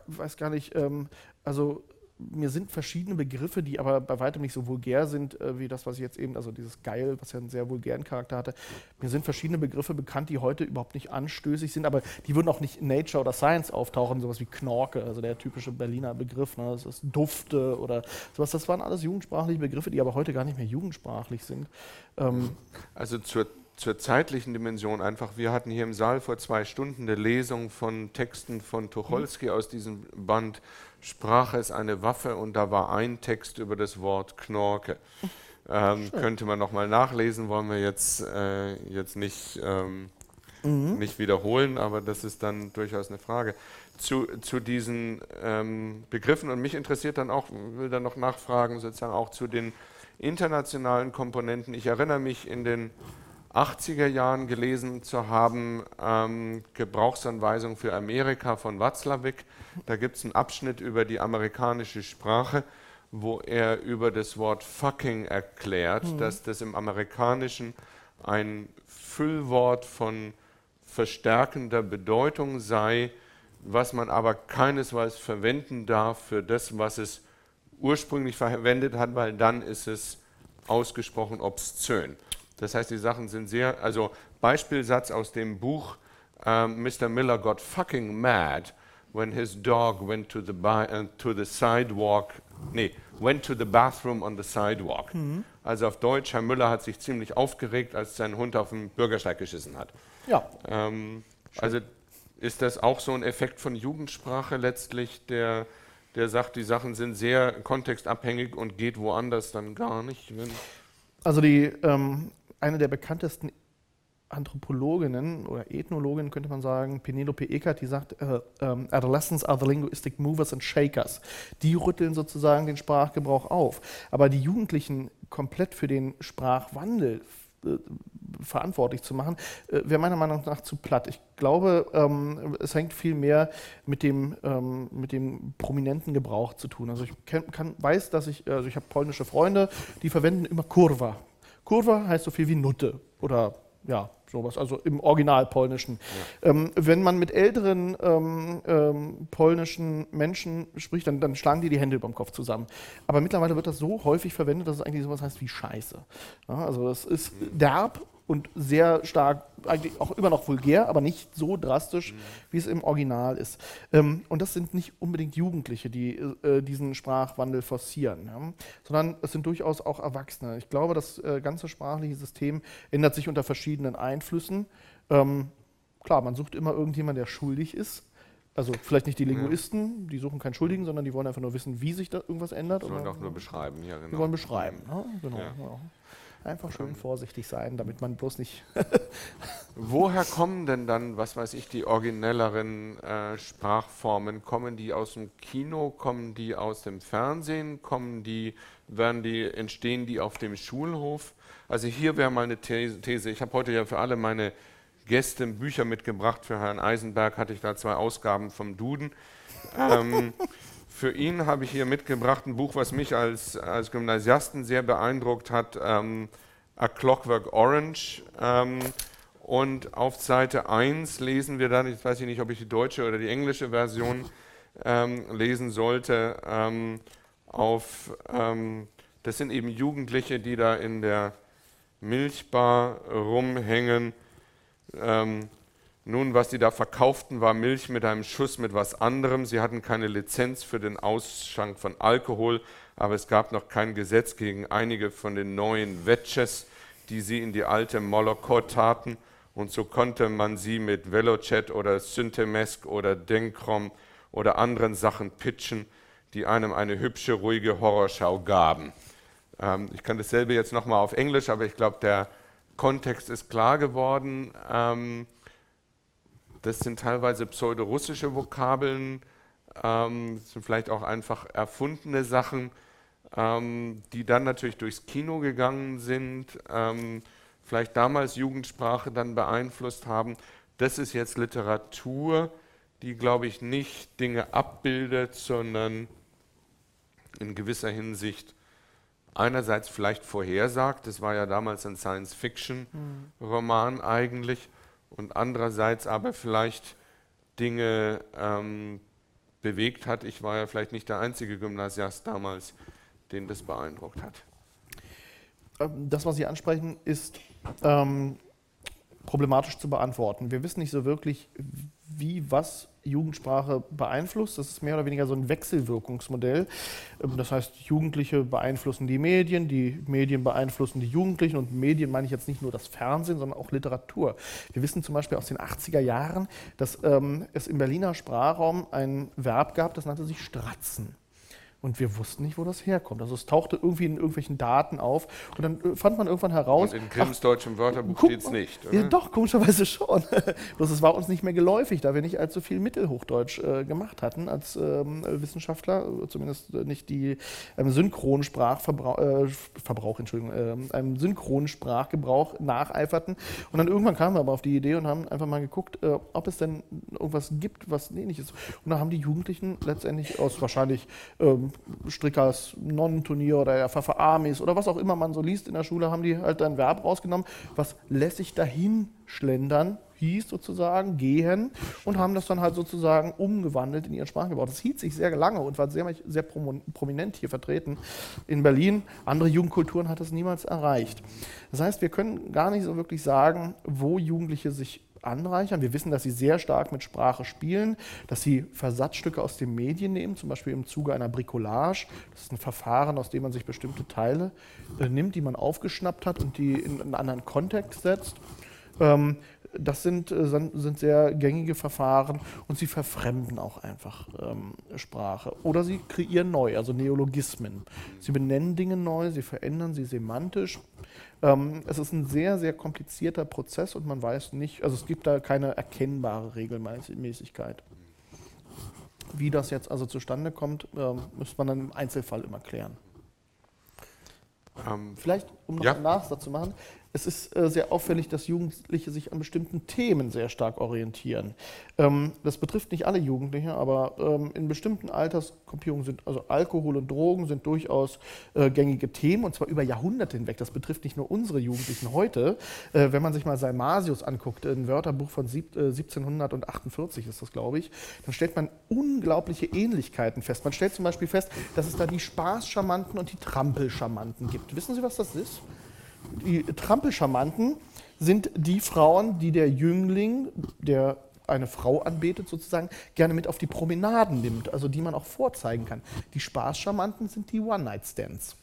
weiß gar nicht, ähm, also mir sind verschiedene Begriffe, die aber bei weitem nicht so vulgär sind, äh, wie das, was ich jetzt eben, also dieses Geil, was ja einen sehr vulgären Charakter hatte. Mir sind verschiedene Begriffe bekannt, die heute überhaupt nicht anstößig sind, aber die würden auch nicht in Nature oder Science auftauchen, sowas wie Knorke, also der typische Berliner Begriff, ne? das ist Dufte oder sowas. Das waren alles jugendsprachliche Begriffe, die aber heute gar nicht mehr jugendsprachlich sind. Ähm also zur zur zeitlichen Dimension einfach. Wir hatten hier im Saal vor zwei Stunden eine Lesung von Texten von Tucholsky aus diesem Band Sprache ist eine Waffe und da war ein Text über das Wort Knorke. Ähm, könnte man nochmal nachlesen, wollen wir jetzt, äh, jetzt nicht, ähm, mhm. nicht wiederholen, aber das ist dann durchaus eine Frage. Zu, zu diesen ähm, Begriffen und mich interessiert dann auch, will dann noch nachfragen, sozusagen auch zu den internationalen Komponenten. Ich erinnere mich in den 80er Jahren gelesen zu haben, ähm, Gebrauchsanweisung für Amerika von Watzlawick. Da gibt es einen Abschnitt über die amerikanische Sprache, wo er über das Wort fucking erklärt, mhm. dass das im Amerikanischen ein Füllwort von verstärkender Bedeutung sei, was man aber keinesfalls verwenden darf für das, was es ursprünglich verwendet hat, weil dann ist es ausgesprochen obszön. Das heißt, die Sachen sind sehr, also Beispielsatz aus dem Buch uh, Mr. Miller got fucking mad when his dog went to the, uh, to the sidewalk, nee, went to the bathroom on the sidewalk. Mhm. Also auf Deutsch, Herr Müller hat sich ziemlich aufgeregt, als sein Hund auf dem Bürgersteig geschissen hat. Ja. Ähm, also ist das auch so ein Effekt von Jugendsprache letztlich, der, der sagt, die Sachen sind sehr kontextabhängig und geht woanders dann gar nicht? also die ähm, eine der bekanntesten Anthropologinnen oder Ethnologinnen könnte man sagen, Penelope Eckert, die sagt, äh, ähm, Adolescents are the linguistic movers and shakers. Die rütteln sozusagen den Sprachgebrauch auf. Aber die Jugendlichen komplett für den Sprachwandel äh, verantwortlich zu machen, äh, wäre meiner Meinung nach zu platt. Ich glaube, ähm, es hängt viel mehr mit dem, ähm, mit dem prominenten Gebrauch zu tun. Also ich kann, kann, weiß, dass ich, also ich habe polnische Freunde, die verwenden immer Kurva Kurwa heißt so viel wie Nutte oder ja, sowas, also im Original polnischen. Ja. Ähm, wenn man mit älteren ähm, ähm, polnischen Menschen spricht, dann, dann, schlagen die die Hände über dem Kopf zusammen. Aber mittlerweile wird das so häufig verwendet, dass es eigentlich sowas heißt wie Scheiße. Ja, also das ist derb und sehr stark, eigentlich auch immer noch vulgär, aber nicht so drastisch, mhm. wie es im Original ist. Ähm, und das sind nicht unbedingt Jugendliche, die äh, diesen Sprachwandel forcieren, ja? sondern es sind durchaus auch Erwachsene. Ich glaube, das äh, ganze sprachliche System ändert sich unter verschiedenen Einflüssen. Ähm, klar, man sucht immer irgendjemanden, der schuldig ist. Also vielleicht nicht die Linguisten, die suchen keinen Schuldigen, sondern die wollen einfach nur wissen, wie sich da irgendwas ändert. Die wollen auch nur beschreiben, ja genau. Die wollen beschreiben, ne? genau. Ja. Ja. Einfach schön vorsichtig sein, damit man bloß nicht. [LAUGHS] Woher kommen denn dann, was weiß ich, die originelleren äh, Sprachformen? Kommen die aus dem Kino? Kommen die aus dem Fernsehen? Kommen die, werden die, entstehen die auf dem Schulhof? Also hier wäre mal eine These. Ich habe heute ja für alle meine Gäste Bücher mitgebracht. Für Herrn Eisenberg hatte ich da zwei Ausgaben vom Duden. ähm, [LAUGHS] für ihn habe ich hier mitgebracht ein Buch, was mich als, als Gymnasiasten sehr beeindruckt hat, ähm, A Clockwork Orange. Ähm, und auf Seite 1 lesen wir dann, ich weiß nicht, ob ich die deutsche oder die englische Version ähm, lesen sollte, ähm, auf, ähm, das sind eben Jugendliche, die da in der Milchbar rumhängen. Nun, was sie da verkauften, war Milch mit einem Schuss mit was anderem. Sie hatten keine Lizenz für den Ausschank von Alkohol, aber es gab noch kein Gesetz gegen einige von den neuen Wetches, die sie in die alte Molokot taten. Und so konnte man sie mit Velochat oder Syntemesk oder Denkrom oder anderen Sachen pitchen, die einem eine hübsche, ruhige Horrorschau gaben. Ähm, ich kann dasselbe jetzt nochmal auf Englisch, aber ich glaube, der Kontext ist klar geworden. Ähm, das sind teilweise pseudorussische Vokabeln, ähm, sind vielleicht auch einfach erfundene Sachen, ähm, die dann natürlich durchs Kino gegangen sind, ähm, vielleicht damals Jugendsprache dann beeinflusst haben. Das ist jetzt Literatur, die, glaube ich, nicht Dinge abbildet, sondern in gewisser Hinsicht einerseits vielleicht vorhersagt, das war ja damals ein Science-Fiction-Roman eigentlich, und andererseits aber vielleicht Dinge ähm, bewegt hat. Ich war ja vielleicht nicht der einzige Gymnasiast damals, den das beeindruckt hat. Ähm, das, was Sie ansprechen, ist ähm, problematisch zu beantworten. Wir wissen nicht so wirklich, wie was Jugendsprache beeinflusst. Das ist mehr oder weniger so ein Wechselwirkungsmodell. Ähm, das heißt, Jugendliche beeinflussen die Medien, die Medien beeinflussen die Jugendlichen und Medien meine ich jetzt nicht nur das Fernsehen, sondern auch Literatur. Wir wissen zum Beispiel aus den 80er Jahren, dass ähm, es im Berliner Sprachraum ein Verb gab, das nannte sich Stratzen. Und wir wussten nicht, wo das herkommt. Also es tauchte irgendwie in irgendwelchen Daten auf und dann äh, fand man irgendwann heraus. Und in Grimms deutschem Wörterbuch steht es nicht. Oder? Ja, doch, komischerweise [LAUGHS] schon. Bloß es war uns nicht mehr geläufig, da wir nicht allzu viel Mittelhochdeutsch äh, gemacht hatten als ähm, Wissenschaftler, zumindest nicht die ähm, Synchronsprachverbrauch, äh, Verbrauch, Entschuldigung, äh, einem Synchronsprachgebrauch nacheiferten. Und dann irgendwann kamen wir aber auf die Idee und haben einfach mal geguckt, äh, ob es denn irgendwas gibt, was ähnlich ist. Und da haben die Jugendlichen letztendlich aus wahrscheinlich ähm, Strickers Nonnenturnier oder der Pfeffer Amis oder was auch immer man so liest in der Schule, haben die halt ein Verb rausgenommen, was lässig dahin schlendern hieß sozusagen, gehen und haben das dann halt sozusagen umgewandelt in ihren Sprachgebrauch. Das hielt sich sehr lange und war sehr, sehr prominent hier vertreten in Berlin. Andere Jugendkulturen hat das niemals erreicht. Das heißt, wir können gar nicht so wirklich sagen, wo Jugendliche sich anreichern. Wir wissen, dass sie sehr stark mit Sprache spielen, dass sie Versatzstücke aus den Medien nehmen, zum Beispiel im Zuge einer Bricolage. Das ist ein Verfahren, aus dem man sich bestimmte Teile äh, nimmt, die man aufgeschnappt hat und die in einen anderen Kontext setzt. Ähm, das sind, äh, sind sehr gängige Verfahren und sie verfremden auch einfach ähm, Sprache. Oder sie kreieren neu, also Neologismen. Sie benennen Dinge neu, sie verändern sie semantisch. Ähm, es ist ein sehr, sehr komplizierter Prozess und man weiß nicht, also es gibt da keine erkennbare Regelmäßigkeit. Wie das jetzt also zustande kommt, ähm, muss man dann im Einzelfall immer klären. Ähm, Vielleicht, um noch ja. einen Nachsatz zu machen, es ist äh, sehr auffällig, dass Jugendliche sich an bestimmten Themen sehr stark orientieren. Ähm, das betrifft nicht alle Jugendliche, aber ähm, in bestimmten Altersgruppierungen sind, also Alkohol und Drogen sind durchaus äh, gängige Themen und zwar über Jahrhunderte hinweg. Das betrifft nicht nur unsere Jugendlichen heute. Äh, wenn man sich mal Salmasius anguckt, ein Wörterbuch von sieb, 1748 äh, ist das, glaube ich, dann stellt man unglaubliche Ähnlichkeiten fest. Man stellt zum Beispiel fest, dass es da die Spaßcharmanten und die Trampelcharmanten gibt. Wissen Sie, was das ist? Die Trampelscharmanten sind die Frauen, die der Jüngling, der eine Frau anbetet, sozusagen, gerne mit auf die Promenaden nimmt, also die man auch vorzeigen kann. Die Spaßcharmanten sind die One-Night-Stands.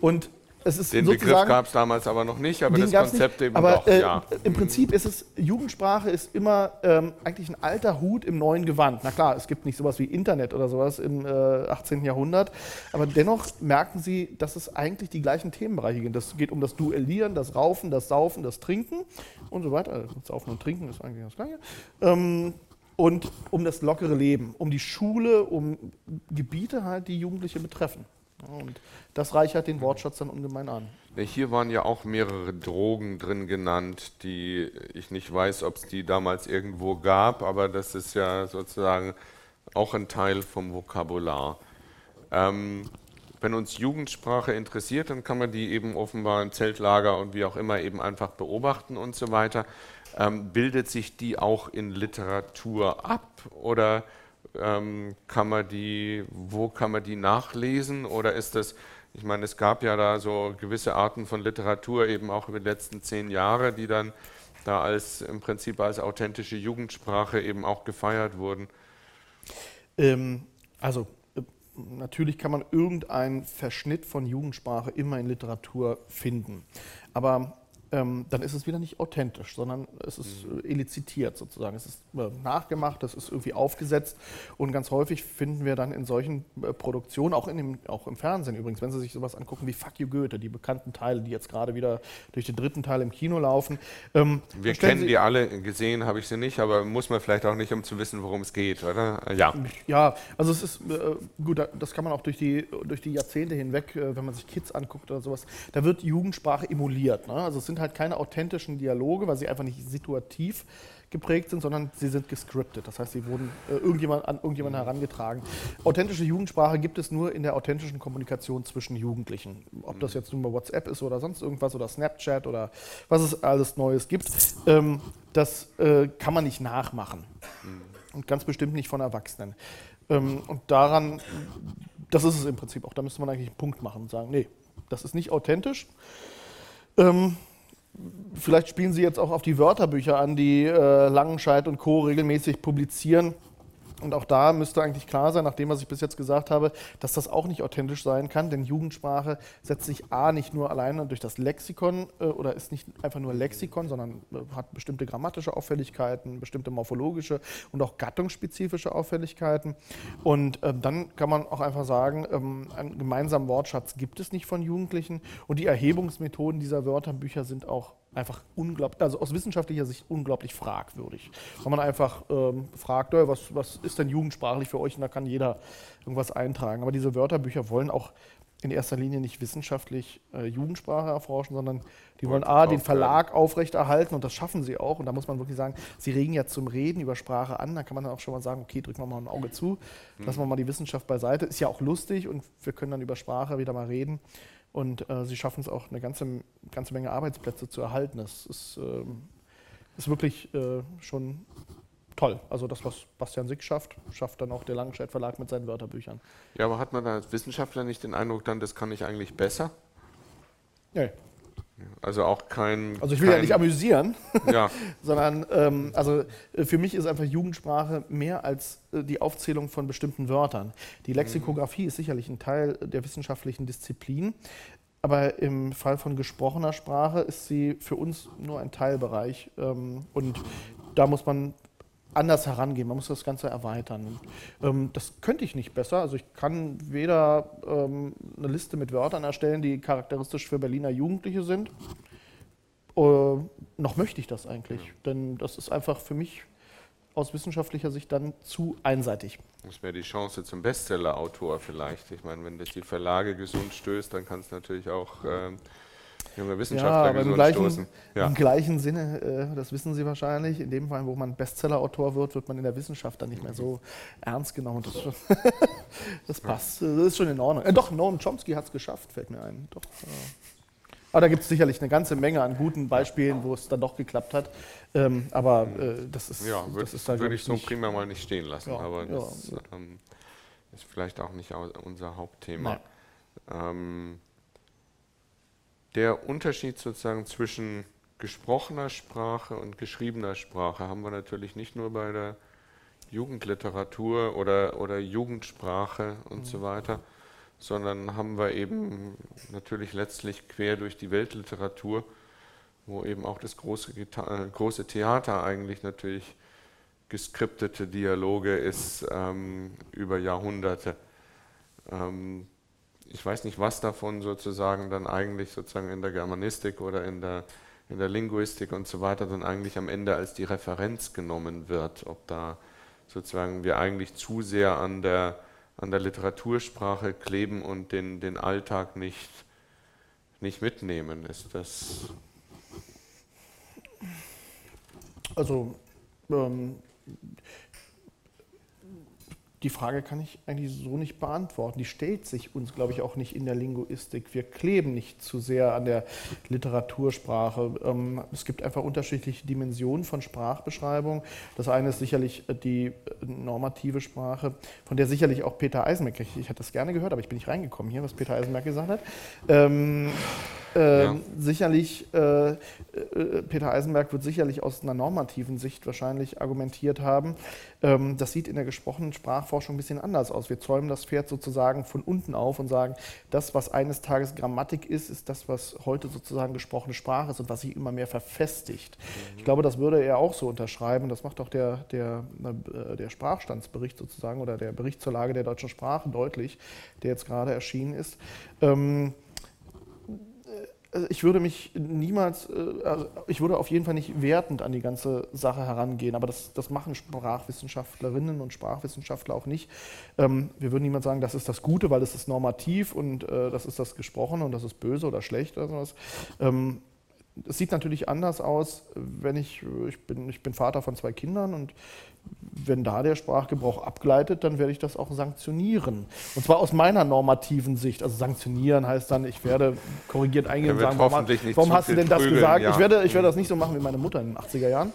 Und den Begriff gab es damals aber noch nicht, aber das Konzept nicht, eben aber, doch, äh, ja. Im Prinzip ist es, Jugendsprache ist immer ähm, eigentlich ein alter Hut im neuen Gewand. Na klar, es gibt nicht sowas wie Internet oder sowas im äh, 18. Jahrhundert, aber dennoch merken Sie, dass es eigentlich die gleichen Themenbereiche gibt. Es geht um das Duellieren, das Raufen, das Saufen, das Trinken und so weiter. Also Saufen und Trinken ist eigentlich das Gleiche. Ähm, und um das lockere Leben, um die Schule, um Gebiete halt, die Jugendliche betreffen. Und das reichert den Wortschatz dann ungemein an. Hier waren ja auch mehrere Drogen drin genannt, die ich nicht weiß, ob es die damals irgendwo gab, aber das ist ja sozusagen auch ein Teil vom Vokabular. Ähm, wenn uns Jugendsprache interessiert, dann kann man die eben offenbar im Zeltlager und wie auch immer eben einfach beobachten und so weiter. Ähm, bildet sich die auch in Literatur ab oder ähm, kann man die, wo kann man die nachlesen oder ist das, ich meine, es gab ja da so gewisse Arten von Literatur eben auch über die letzten zehn Jahre, die dann da als im Prinzip als authentische Jugendsprache eben auch gefeiert wurden. Ähm, also äh, natürlich kann man irgendeinen Verschnitt von Jugendsprache immer in Literatur finden. Aber ähm, dann ist es wieder nicht authentisch, sondern es ist mhm. äh, elizitiert sozusagen. Es ist äh, nachgemacht, es ist irgendwie aufgesetzt und ganz häufig finden wir dann in solchen äh, Produktionen, auch, in dem, auch im Fernsehen übrigens, wenn Sie sich sowas angucken wie Fuck You Goethe, die bekannten Teile, die jetzt gerade wieder durch den dritten Teil im Kino laufen. Ähm, wir kennen Sie die alle, gesehen habe ich sie nicht, aber muss man vielleicht auch nicht, um zu wissen, worum es geht, oder? Ja. Ja, also es ist äh, gut, das kann man auch durch die, durch die Jahrzehnte hinweg, äh, wenn man sich Kids anguckt oder sowas, da wird Jugendsprache emuliert. Ne? Also es sind halt keine authentischen Dialoge, weil sie einfach nicht situativ geprägt sind, sondern sie sind gescriptet. Das heißt, sie wurden äh, irgendjemand, an irgendjemanden herangetragen. Authentische Jugendsprache gibt es nur in der authentischen Kommunikation zwischen Jugendlichen. Ob das jetzt nun mal WhatsApp ist oder sonst irgendwas oder Snapchat oder was es alles Neues gibt, ähm, das äh, kann man nicht nachmachen. Und ganz bestimmt nicht von Erwachsenen. Ähm, und daran, das ist es im Prinzip auch, da müsste man eigentlich einen Punkt machen und sagen, nee, das ist nicht authentisch. Ähm, vielleicht spielen Sie jetzt auch auf die Wörterbücher an, die äh, Langenscheidt und Co. regelmäßig publizieren. Und auch da müsste eigentlich klar sein, nach dem, was ich bis jetzt gesagt habe, dass das auch nicht authentisch sein kann, denn Jugendsprache setzt sich A nicht nur alleine durch das Lexikon äh, oder ist nicht einfach nur Lexikon, sondern äh, hat bestimmte grammatische Auffälligkeiten, bestimmte morphologische und auch gattungsspezifische Auffälligkeiten. Und äh, dann kann man auch einfach sagen, ähm, einen gemeinsamen Wortschatz gibt es nicht von Jugendlichen und die Erhebungsmethoden dieser Wörterbücher sind auch einfach unglaublich, also aus wissenschaftlicher Sicht unglaublich fragwürdig. Wenn man einfach ähm, fragt, was, was ist denn jugendsprachlich für euch und da kann jeder irgendwas eintragen. Aber diese Wörterbücher wollen auch in erster Linie nicht wissenschaftlich äh, Jugendsprache erforschen, sondern die wollen A, den Verlag aufrechterhalten und das schaffen sie auch. Und da muss man wirklich sagen, sie regen ja zum Reden über Sprache an. Da kann man dann auch schon mal sagen, okay, drücken wir mal ein Auge zu, mhm. lassen wir mal die Wissenschaft beiseite. Ist ja auch lustig und wir können dann über Sprache wieder mal reden. Und äh, sie schaffen es auch, eine ganze, ganze Menge Arbeitsplätze zu erhalten. Das ist, ähm, ist wirklich äh, schon toll. Also das, was Bastian Sick schafft, schafft dann auch der Langenscheid Verlag mit seinen Wörterbüchern. Ja, aber hat man da als Wissenschaftler nicht den Eindruck dann, das kann ich eigentlich besser? Nee. Also auch kein. Also ich will kein, ja nicht amüsieren, [LAUGHS] ja. [LAUGHS] sondern ähm, also äh, für mich ist einfach Jugendsprache mehr als äh, die Aufzählung von bestimmten Wörtern. Die Lexikographie mhm. ist sicherlich ein Teil der wissenschaftlichen Disziplin, aber im Fall von gesprochener Sprache ist sie für uns nur ein Teilbereich. Ähm, und da muss man anders herangehen. Man muss das Ganze erweitern. Ähm, das könnte ich nicht besser. Also ich kann weder ähm, eine Liste mit Wörtern erstellen, die charakteristisch für Berliner Jugendliche sind, äh, noch möchte ich das eigentlich. Ja. Denn das ist einfach für mich aus wissenschaftlicher Sicht dann zu einseitig. Das wäre die Chance zum Bestseller-Autor vielleicht. Ich meine, wenn das die Verlage gesund stößt, dann kann es natürlich auch äh, junge Wissenschaftler ja, im gleichen, ja. Im gleichen Sinne, äh, das wissen Sie wahrscheinlich, in dem Fall, wo man Bestseller-Autor wird, wird man in der Wissenschaft dann nicht mehr so ernst genommen. Das, [LAUGHS] das passt, das ist schon in Ordnung. Äh, doch, Noam Chomsky hat es geschafft, fällt mir ein. Doch, aber da gibt es sicherlich eine ganze Menge an guten Beispielen, wo es dann doch geklappt hat. Ähm, aber äh, das ist. Ja, würd, das ist würde ich so prima mal nicht stehen lassen. Ja, aber das ja. ähm, ist vielleicht auch nicht unser Hauptthema. Ähm, der Unterschied sozusagen zwischen gesprochener Sprache und geschriebener Sprache haben wir natürlich nicht nur bei der Jugendliteratur oder, oder Jugendsprache und mhm. so weiter, sondern haben wir eben natürlich letztlich quer durch die Weltliteratur, wo eben auch das große, große Theater eigentlich natürlich geskriptete Dialoge ist ähm, über Jahrhunderte. Ähm, ich weiß nicht, was davon sozusagen dann eigentlich sozusagen in der Germanistik oder in der, in der Linguistik und so weiter dann eigentlich am Ende als die Referenz genommen wird, ob da sozusagen wir eigentlich zu sehr an der, an der Literatursprache kleben und den, den Alltag nicht, nicht mitnehmen. Ist das. Also ähm, die Frage kann ich eigentlich so nicht beantworten. Die stellt sich uns, glaube ich, auch nicht in der Linguistik. Wir kleben nicht zu sehr an der Literatursprache. Ähm, es gibt einfach unterschiedliche Dimensionen von Sprachbeschreibung. Das eine ist sicherlich die äh, normative Sprache, von der sicherlich auch Peter Eisenberg, ich, ich hätte das gerne gehört, aber ich bin nicht reingekommen hier, was Peter Eisenberg gesagt hat. Ähm, äh, ja. Sicherlich, äh, äh, Peter Eisenberg wird sicherlich aus einer normativen Sicht wahrscheinlich argumentiert haben. Ähm, das sieht in der gesprochenen Sprachforschung ein bisschen anders aus. Wir zäumen das Pferd sozusagen von unten auf und sagen, das, was eines Tages Grammatik ist, ist das, was heute sozusagen gesprochene Sprache ist und was sich immer mehr verfestigt. Mhm. Ich glaube, das würde er auch so unterschreiben. Das macht auch der, der, äh, der Sprachstandsbericht sozusagen oder der Bericht zur Lage der deutschen Sprache deutlich, der jetzt gerade erschienen ist. Ähm, ich würde mich niemals, äh, also ich würde auf jeden Fall nicht wertend an die ganze Sache herangehen, aber das, das machen Sprachwissenschaftlerinnen und Sprachwissenschaftler auch nicht. Ähm, wir würden niemals sagen, das ist das Gute, weil das ist normativ und äh, das ist das Gesprochene und das ist böse oder schlecht oder sowas. Ähm, es sieht natürlich anders aus, wenn ich, ich bin, ich bin Vater von zwei Kindern und wenn da der Sprachgebrauch abgleitet, dann werde ich das auch sanktionieren. Und zwar aus meiner normativen Sicht. Also sanktionieren heißt dann, ich werde korrigiert eingehen und sagen, warum, warum hast du denn das gesagt? Ja. Ich, werde, ich werde das nicht so machen wie meine Mutter in den 80er Jahren.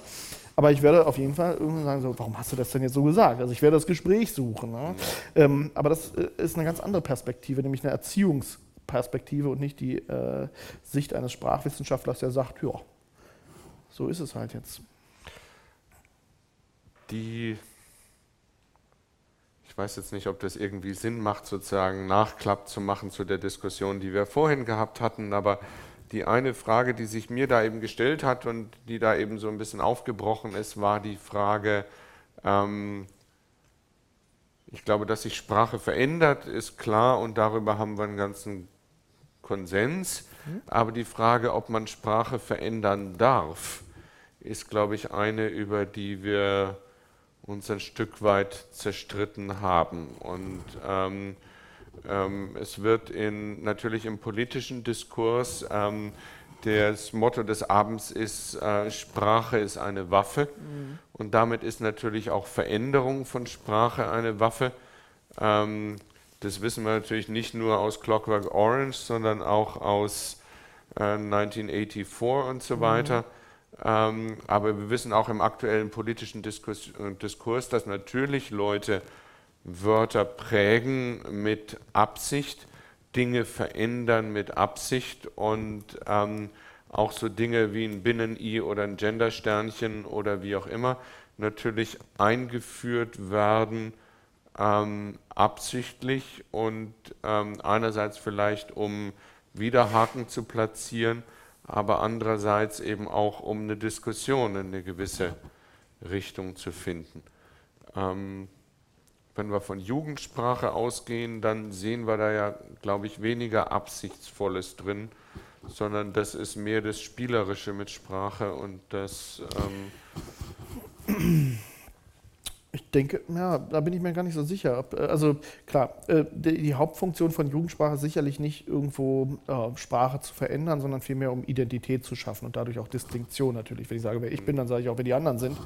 aber ich werde auf jeden Fall irgendwann sagen, so, warum hast du das denn jetzt so gesagt? Also ich werde das Gespräch suchen. Ne? Ähm, aber das äh, ist eine ganz andere Perspektive, nämlich eine Erziehungsperspektive und nicht die äh, Sicht eines Sprachwissenschaftlers, der sagt, ja, so ist es halt jetzt. Die ich weiß jetzt nicht, ob das irgendwie Sinn macht, sozusagen Nachklapp zu machen zu der Diskussion, die wir vorhin gehabt hatten, aber die eine Frage, die sich mir da eben gestellt hat und die da eben so ein bisschen aufgebrochen ist, war die Frage, ähm, ich glaube, dass sich Sprache verändert, ist klar und darüber haben wir einen ganzen Konsens. Mhm. Aber die Frage, ob man Sprache verändern darf, ist, glaube ich, eine, über die wir uns ein Stück weit zerstritten haben. Und ähm, ähm, es wird in, natürlich im politischen Diskurs, ähm, das Motto des Abends ist, äh, Sprache ist eine Waffe. Mhm. Und damit ist natürlich auch Veränderung von Sprache eine Waffe. Ähm, das wissen wir natürlich nicht nur aus Clockwork Orange, sondern auch aus äh, 1984 und so mhm. Ähm, aber wir wissen auch im aktuellen politischen Diskurs, äh, Diskurs, dass natürlich Leute Wörter prägen mit Absicht, Dinge verändern mit Absicht und ähm, auch so Dinge wie ein Binnen-I oder ein Gendersternchen oder wie auch immer natürlich eingeführt werden ähm, absichtlich und ähm, einerseits vielleicht um Widerhaken zu platzieren aber andererseits eben auch um eine Diskussion in eine gewisse Richtung zu finden. Ähm, wenn wir von Jugendsprache ausgehen, dann sehen wir da ja, glaube ich, weniger Absichtsvolles drin, sondern das ist mehr das Spielerische mit Sprache und das. Ähm denke, ja, da bin ich mir gar nicht so sicher. Äh, also klar, äh, die, Hauptfunktion von Jugendsprache ist sicherlich nicht irgendwo äh, Sprache zu verändern, sondern vielmehr um Identität zu schaffen und dadurch auch Distinktion natürlich. Wenn ich sage, wer ich bin, dann sage ich auch, wer die anderen sind.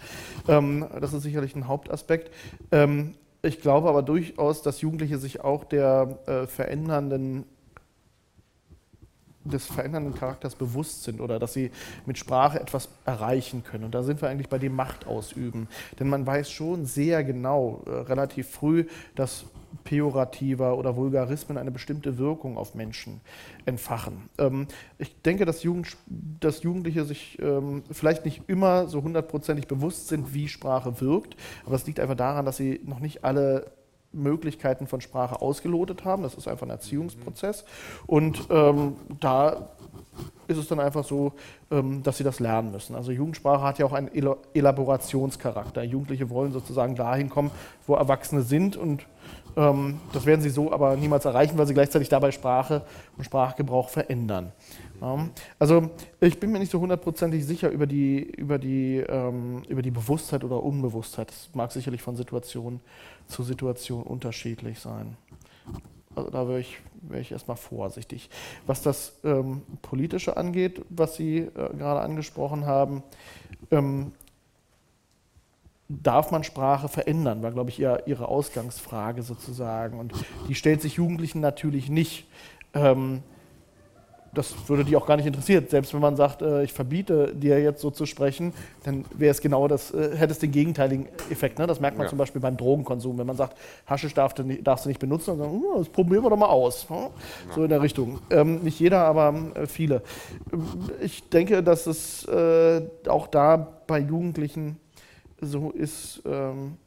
Ähm, das ist sicherlich ein Hauptaspekt. Ähm, ich glaube aber durchaus, dass Jugendliche sich auch der verändernden des verändernden Charakters bewusst sind oder dass sie mit Sprache etwas erreichen können. Und da sind wir eigentlich bei dem Macht ausüben. Denn man weiß schon sehr genau, äh, relativ früh, dass Pejorativer oder Vulgarismen eine bestimmte Wirkung auf Menschen entfachen. Ähm, ich denke, dass, Jugend, dass Jugendliche sich ähm, vielleicht nicht immer so hundertprozentig bewusst sind, wie Sprache wirkt, aber es liegt einfach daran, dass sie noch nicht alle Möglichkeiten von Sprache ausgelotet haben. Das ist einfach ein Erziehungsprozess. Und ähm, da ist es dann einfach so, ähm, dass sie das lernen müssen. Also Jugendsprache hat ja auch einen Elaborationscharakter. Jugendliche wollen sozusagen dahin kommen, wo Erwachsene sind und ähm, das werden sie so aber niemals erreichen, weil sie gleichzeitig dabei Sprache und Sprachgebrauch verändern. Also ich bin mir nicht so hundertprozentig sicher über die, über, die, ähm, über die Bewusstheit oder Unbewusstheit. Das mag sicherlich von Situation zu Situation unterschiedlich sein. Also da wäre ich, wär ich erstmal vorsichtig. Was das ähm, Politische angeht, was Sie äh, gerade angesprochen haben, ähm, darf man Sprache verändern, war, glaube ich, ihr, Ihre Ausgangsfrage sozusagen. Und die stellt sich Jugendlichen natürlich nicht. Ähm, das würde die auch gar nicht interessieren. Selbst wenn man sagt, äh, ich verbiete dir jetzt so zu sprechen, dann wäre es genau das, äh, hätte es den gegenteiligen Effekt. Ne? Das merkt man ja. zum Beispiel beim Drogenkonsum. Wenn man sagt, Haschisch darf du nicht, darfst du nicht benutzen, dann sagen, oh, das probieren wir doch mal aus. Ne? So in der Richtung. Ähm, nicht jeder, aber äh, viele. Ich denke, dass es äh, auch da bei Jugendlichen so ist, ähm,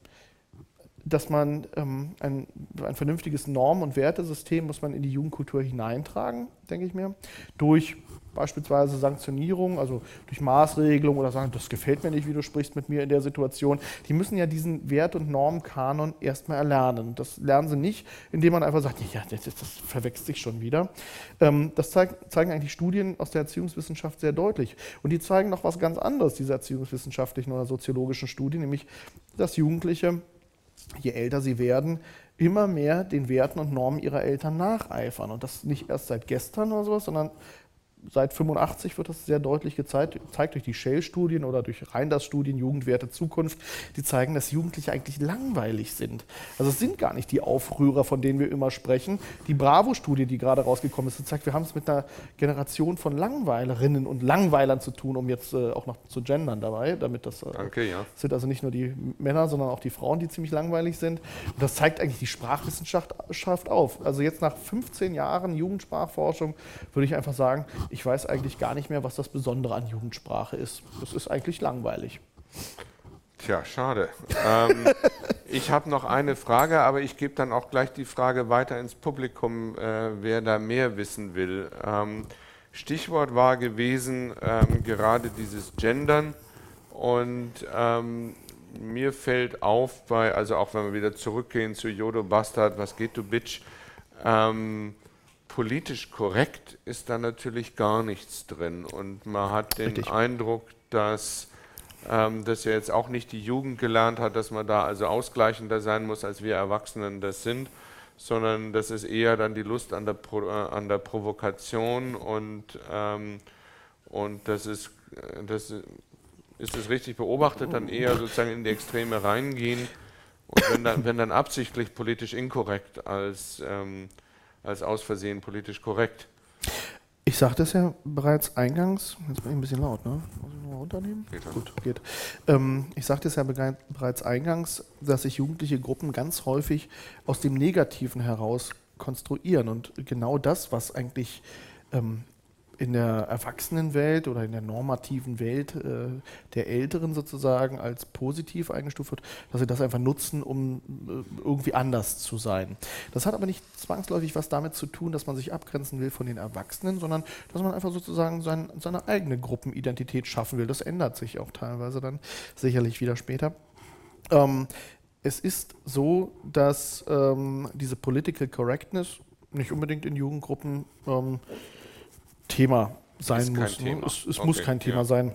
dass man ähm, ein, ein, vernünftiges Norm- und Wertesystem muss man in die Jugendkultur hineintragen, denke ich mir, durch beispielsweise Sanktionierung, also durch Maßregelung oder sagen, das gefällt mir nicht, wie du sprichst mit mir in der Situation. Die müssen ja diesen Wert- und Normkanon erstmal erlernen. Das lernen sie nicht, indem man einfach sagt, ja, das, das verwechselt sich schon wieder. Ähm, das zeig, zeigen eigentlich Studien aus der Erziehungswissenschaft sehr deutlich. Und die zeigen noch was ganz anderes, diese erziehungswissenschaftlichen oder soziologischen Studien, nämlich, dass Jugendliche je älter sie werden, immer mehr den Werten und Normen ihrer Eltern nacheifern. Und das nicht erst seit gestern oder sowas, sondern seit 85 wird das sehr deutlich gezeigt, zeigt durch die Shell-Studien oder durch Reinders-Studien, Jugendwerte Zukunft, die zeigen, dass Jugendliche eigentlich langweilig sind. Also es sind gar nicht die Aufrührer, von denen wir immer sprechen. Die Bravo-Studie, die gerade rausgekommen ist, zeigt, wir haben es mit einer Generation von Langweilerinnen und Langweilern zu tun, um jetzt äh, auch noch zu gendern dabei, damit das äh, Danke, ja. sind also nicht nur die Männer, sondern auch die Frauen, die ziemlich langweilig sind. Und das zeigt eigentlich die Sprachwissenschaft auf. Also jetzt nach 15 Jahren Jugendsprachforschung würde ich einfach sagen, ich weiß eigentlich gar nicht mehr, was das Besondere an Jugendsprache ist. Das ist eigentlich langweilig. Tja, schade. ähm, [LAUGHS] ich habe noch eine Frage, aber ich gebe dann auch gleich die Frage weiter ins Publikum, äh, wer da mehr wissen will. Ähm, Stichwort war gewesen ähm, gerade dieses Gendern und ähm, mir fällt auf, bei, also auch wenn wir wieder zurückgehen zu Jodo Bastard, was geht du Bitch, ähm, politisch korrekt ist da natürlich gar nichts drin. Und man hat den Richtig. Eindruck, dass ähm, das ja jetzt auch nicht die Jugend gelernt hat, dass man da also ausgleichender sein muss, als wir Erwachsenen das sind, sondern das ist eher dann die Lust an der, Pro, äh, an der Provokation und, ähm, und das ist, äh, das ist es richtig beobachtet, dann eher sozusagen in die Extreme reingehen und wenn dann, wenn dann absichtlich politisch inkorrekt als ähm, als aus Versehen politisch korrekt. Ich sagte es ja bereits eingangs, jetzt bin ich ein bisschen laut, ne? Muss ich mal runternehmen? Geht dann. Gut, geht. Ähm, ich sagte es ja bereits eingangs, dass sich jugendliche Gruppen ganz häufig aus dem Negativen heraus konstruieren. Und genau das, was eigentlich ähm, in der Erwachsenenwelt oder in der normativen Welt äh, der Älteren sozusagen als positiv eingestuft wird, dass sie das einfach nutzen, um äh, irgendwie anders zu sein. Das hat aber nicht zwangsläufig was damit zu tun, dass man sich abgrenzen will von den Erwachsenen, sondern dass man einfach sozusagen sein, seine eigene Gruppenidentität schaffen will. Das ändert sich auch teilweise dann sicherlich wieder später. Ähm, es ist so, dass ähm, diese Political Correctness nicht unbedingt in Jugendgruppen ähm, Thema sein muss. Ne? Thema. Es, es okay, muss kein Thema ja. sein.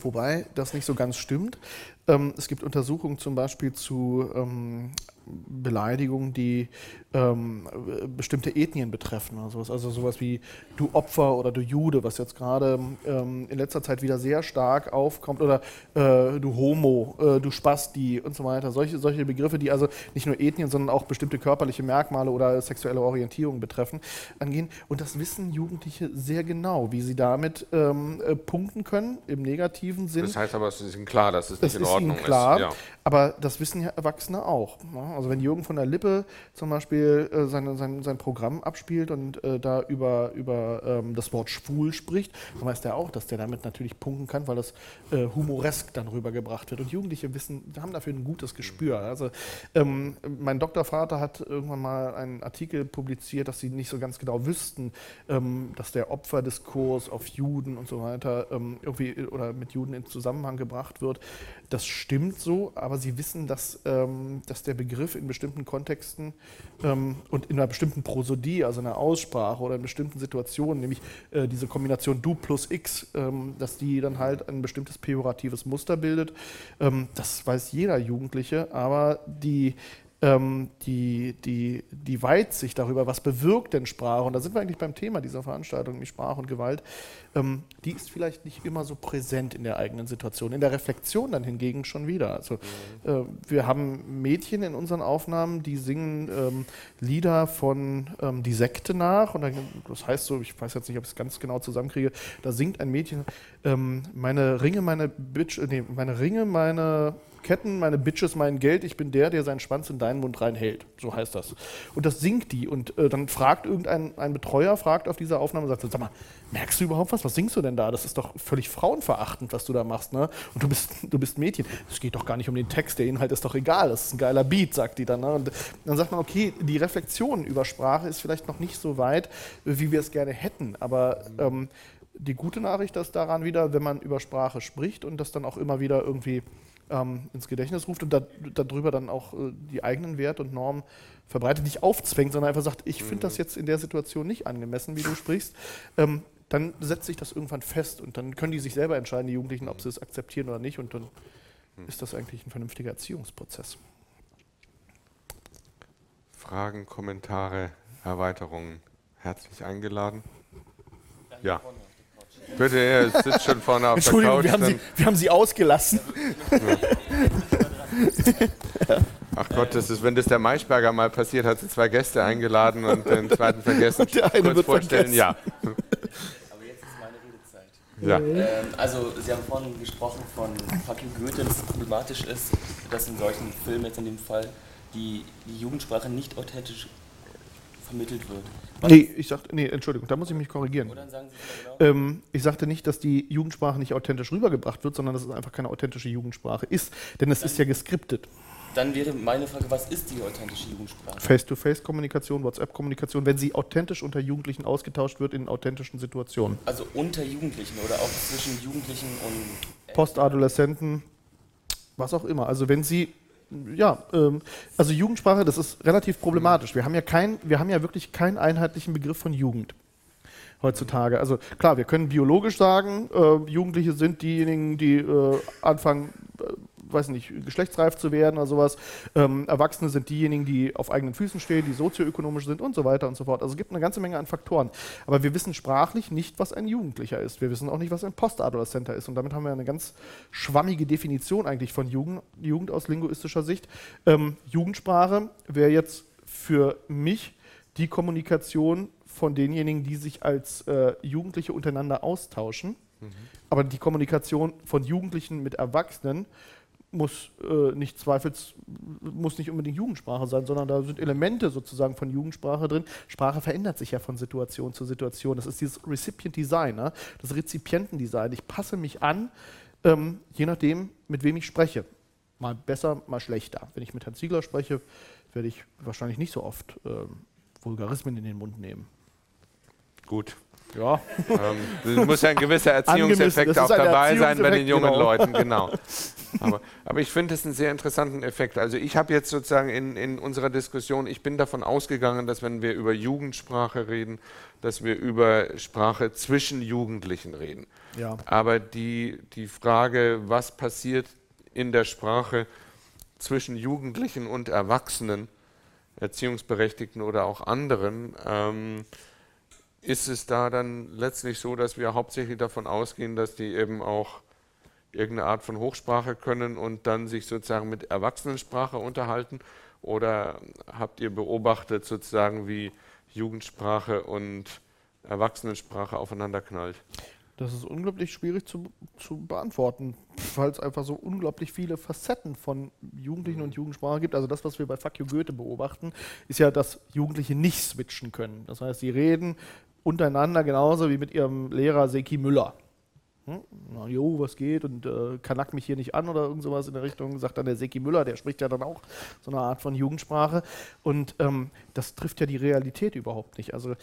Wobei das nicht so ganz stimmt. Ähm, es gibt Untersuchungen zum Beispiel zu ähm, Beleidigungen, die ähm, bestimmte Ethnien betreffen. Also, also sowas wie du Opfer oder du Jude, was jetzt gerade ähm, in letzter Zeit wieder sehr stark aufkommt, oder äh, du Homo, äh, du Spasti und so weiter. Solche, solche Begriffe, die also nicht nur Ethnien, sondern auch bestimmte körperliche Merkmale oder sexuelle Orientierung betreffen, angehen. Und das wissen Jugendliche sehr genau, wie sie damit ähm, äh, punkten können, im negativen Sinn. Das heißt aber, es ist ihnen klar, dass es nicht in Ordnung ist. Klar. Ja. Aber das wissen ja Erwachsene auch. Ne? Also wenn Jürgen von der Lippe zum Beispiel äh, seine, sein, sein Programm abspielt und äh, da über, über ähm, das Wort schwul spricht, dann weiß der auch, dass der damit natürlich punkten kann, weil das äh, humoresk dann rübergebracht wird. Und Jugendliche wissen, haben dafür ein gutes Gespür. Also ähm, mein Doktorvater hat irgendwann mal einen Artikel publiziert, dass sie nicht so ganz genau wüssten, ähm, dass der Opferdiskurs auf Juden und so weiter ähm, irgendwie oder mit Juden in Zusammenhang gebracht wird. Das stimmt so, aber sie wissen, dass, ähm, dass der Begriff in bestimmten Kontexten ähm, und in einer bestimmten Prosodie, also in einer Aussprache oder in bestimmten Situationen, nämlich äh, diese Kombination du plus x, ähm, dass die dann halt ein bestimmtes pejoratives Muster bildet. Ähm, das weiß jeder Jugendliche, aber die ähm, die, die, die Weitsicht darüber, was bewirkt denn Sprache, und da sind wir eigentlich beim Thema dieser Veranstaltung, nämlich Sprache und Gewalt, ähm, die ist vielleicht nicht immer so präsent in der eigenen Situation. In der Reflexion dann hingegen schon wieder. Also, mhm. äh, wir haben Mädchen in unseren Aufnahmen, die singen ähm, Lieder von ähm, Die Sekte nach, und dann, das heißt so, ich weiß jetzt nicht, ob ich es ganz genau zusammenkriege, da singt ein Mädchen, ähm, meine Ringe, meine Bitch, äh, nee, meine Ringe, meine Ketten, meine Bitches, mein Geld, ich bin der, der seinen Schwanz in deinen Mund reinhält. So heißt das. Und das singt die. Und äh, dann fragt irgendein ein Betreuer, fragt auf dieser Aufnahme, sagt, sag mal, merkst du überhaupt was? Was singst du denn da? Das ist doch völlig frauenverachtend, was du da machst. Ne? Und du bist, du bist Mädchen. Es geht doch gar nicht um den Text, der Inhalt ist doch egal. Das ist ein geiler Beat, sagt die dann. Ne? Und dann sagt man, okay, die Reflexion über Sprache ist vielleicht noch nicht so weit, wie wir es gerne hätten. Aber ähm, die gute Nachricht ist daran wieder, wenn man über Sprache spricht und das dann auch immer wieder irgendwie ähm, ins Gedächtnis ruft und da, darüber dann auch äh, die eigenen Werte und Normen verbreitet, nicht aufzwängt, sondern einfach sagt, ich finde das mhm. jetzt in der Situation nicht angemessen, wie du sprichst, ähm, dann setzt sich das irgendwann fest und dann können die sich selber entscheiden, die Jugendlichen, ob sie es akzeptieren oder nicht und dann mhm. ist das eigentlich ein vernünftiger Erziehungsprozess. Fragen, Kommentare, Erweiterungen herzlich eingeladen. Ja. Bitte, er sitzt schon vorne auf Entschuldigung, der Couch. Wir haben, Sie, wir haben Sie ausgelassen. Ja. Ach Gott, das ist, wenn das der Maischberger mal passiert, hat sie zwei Gäste eingeladen und den zweiten vergessen. Und der eine kurz wird vorstellen, vergessen. ja. Aber jetzt ist meine Redezeit. Ja. Ähm, also, Sie haben vorhin gesprochen von Fucking Goethe, dass es problematisch ist, dass in solchen Filmen jetzt in dem Fall die, die Jugendsprache nicht authentisch vermittelt wird. Was nee, ich sagte, nee, Entschuldigung, da muss ich mich korrigieren. Oder sagen Sie genau? Ähm, ich sagte nicht, dass die Jugendsprache nicht authentisch rübergebracht wird, sondern dass es einfach keine authentische Jugendsprache ist. Denn es ist ja geskriptet. Dann wäre meine Frage, was ist die authentische Jugendsprache? Face-to-Face-Kommunikation, WhatsApp-Kommunikation, wenn sie authentisch unter Jugendlichen ausgetauscht wird in authentischen Situationen. Also unter Jugendlichen oder auch zwischen Jugendlichen und Postadoleszenten, was auch immer. Also wenn sie ja, ähm, also Jugendsprache, das ist relativ problematisch. Wir haben ja kein, wir haben ja wirklich keinen einheitlichen Begriff von Jugend heutzutage. Also klar, wir können biologisch sagen, äh, Jugendliche sind diejenigen, die äh, anfangen, äh, weiß nicht, geschlechtsreif zu werden oder sowas. Ähm, Erwachsene sind diejenigen, die auf eigenen Füßen stehen, die sozioökonomisch sind und so weiter und so fort. Also es gibt eine ganze Menge an Faktoren. Aber wir wissen sprachlich nicht, was ein Jugendlicher ist. Wir wissen auch nicht, was ein Postadoleszenter ist. Und damit haben wir eine ganz schwammige Definition eigentlich von Jugend, Jugend aus linguistischer Sicht. Ähm, Jugendsprache wäre jetzt für mich die Kommunikation von denjenigen, die sich als äh, Jugendliche untereinander austauschen. Mhm. Aber die Kommunikation von Jugendlichen mit Erwachsenen muss äh, nicht zweifels, muss nicht unbedingt Jugendsprache sein, sondern da sind Elemente sozusagen von Jugendsprache drin. Sprache verändert sich ja von Situation zu Situation. Das ist dieses Recipient Design, ne? das Rezipientendesign. Ich passe mich an, ähm, je nachdem, mit wem ich spreche. Mal besser, mal schlechter. Wenn ich mit Herrn Ziegler spreche, werde ich wahrscheinlich nicht so oft ähm, Vulgarismen in den Mund nehmen. Gut. Ja. Ähm, muss ja ein gewisser Erziehungseffekt auch dabei sein bei den jungen genau. Leuten, genau. Aber, aber ich finde es einen sehr interessanten Effekt. Also ich habe jetzt sozusagen in, in unserer Diskussion, ich bin davon ausgegangen, dass wenn wir über Jugendsprache reden, dass wir über Sprache zwischen Jugendlichen reden. Ja. Aber die, die Frage, was passiert in der Sprache zwischen Jugendlichen und Erwachsenen, Erziehungsberechtigten oder auch anderen, ähm, ist es da dann letztlich so, dass wir hauptsächlich davon ausgehen, dass die eben auch irgendeine Art von Hochsprache können und dann sich sozusagen mit Erwachsenensprache unterhalten? Oder habt ihr beobachtet sozusagen, wie Jugendsprache und Erwachsenensprache aufeinander knallt? Das ist unglaublich schwierig zu, zu beantworten, weil es einfach so unglaublich viele Facetten von Jugendlichen und Jugendsprache gibt. Also das, was wir bei Fuck You Goethe beobachten, ist ja, dass Jugendliche nicht switchen können. Das heißt, sie reden untereinander genauso wie mit ihrem Lehrer Seki Müller. Hm? Na, jo, was geht und äh, kanack mich hier nicht an oder irgend sowas in der Richtung, sagt dann der Seki Müller, der spricht ja dann auch so eine Art von Jugendsprache. Und ähm, das trifft ja die Realität überhaupt nicht. Also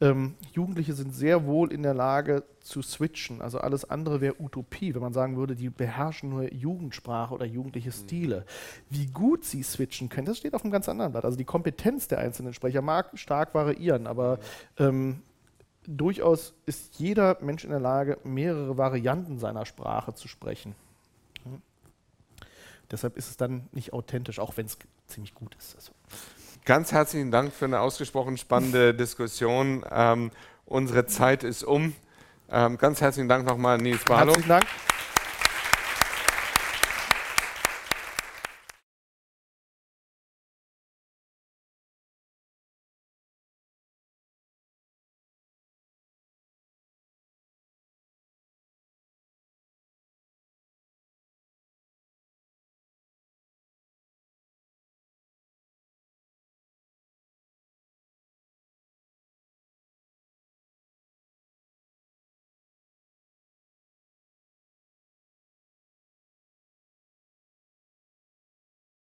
ähm, Jugendliche sind sehr wohl in der Lage zu switchen. Also alles andere wäre Utopie, wenn man sagen würde, die beherrschen nur Jugendsprache oder jugendliche mhm. Stile. Wie gut sie switchen können, das steht auf einem ganz anderen Blatt. Also die Kompetenz der einzelnen Sprecher mag stark variieren, aber ähm, durchaus ist jeder Mensch in der Lage, mehrere Varianten seiner Sprache zu sprechen. Hm. Deshalb ist es dann nicht authentisch, auch wenn es ziemlich gut ist. Also. Ganz herzlichen Dank für eine ausgesprochen spannende [LAUGHS] Diskussion. Ähm, unsere Zeit ist um. Ähm, ganz herzlichen Dank nochmal, Nils Barlow. Herzlichen Dank.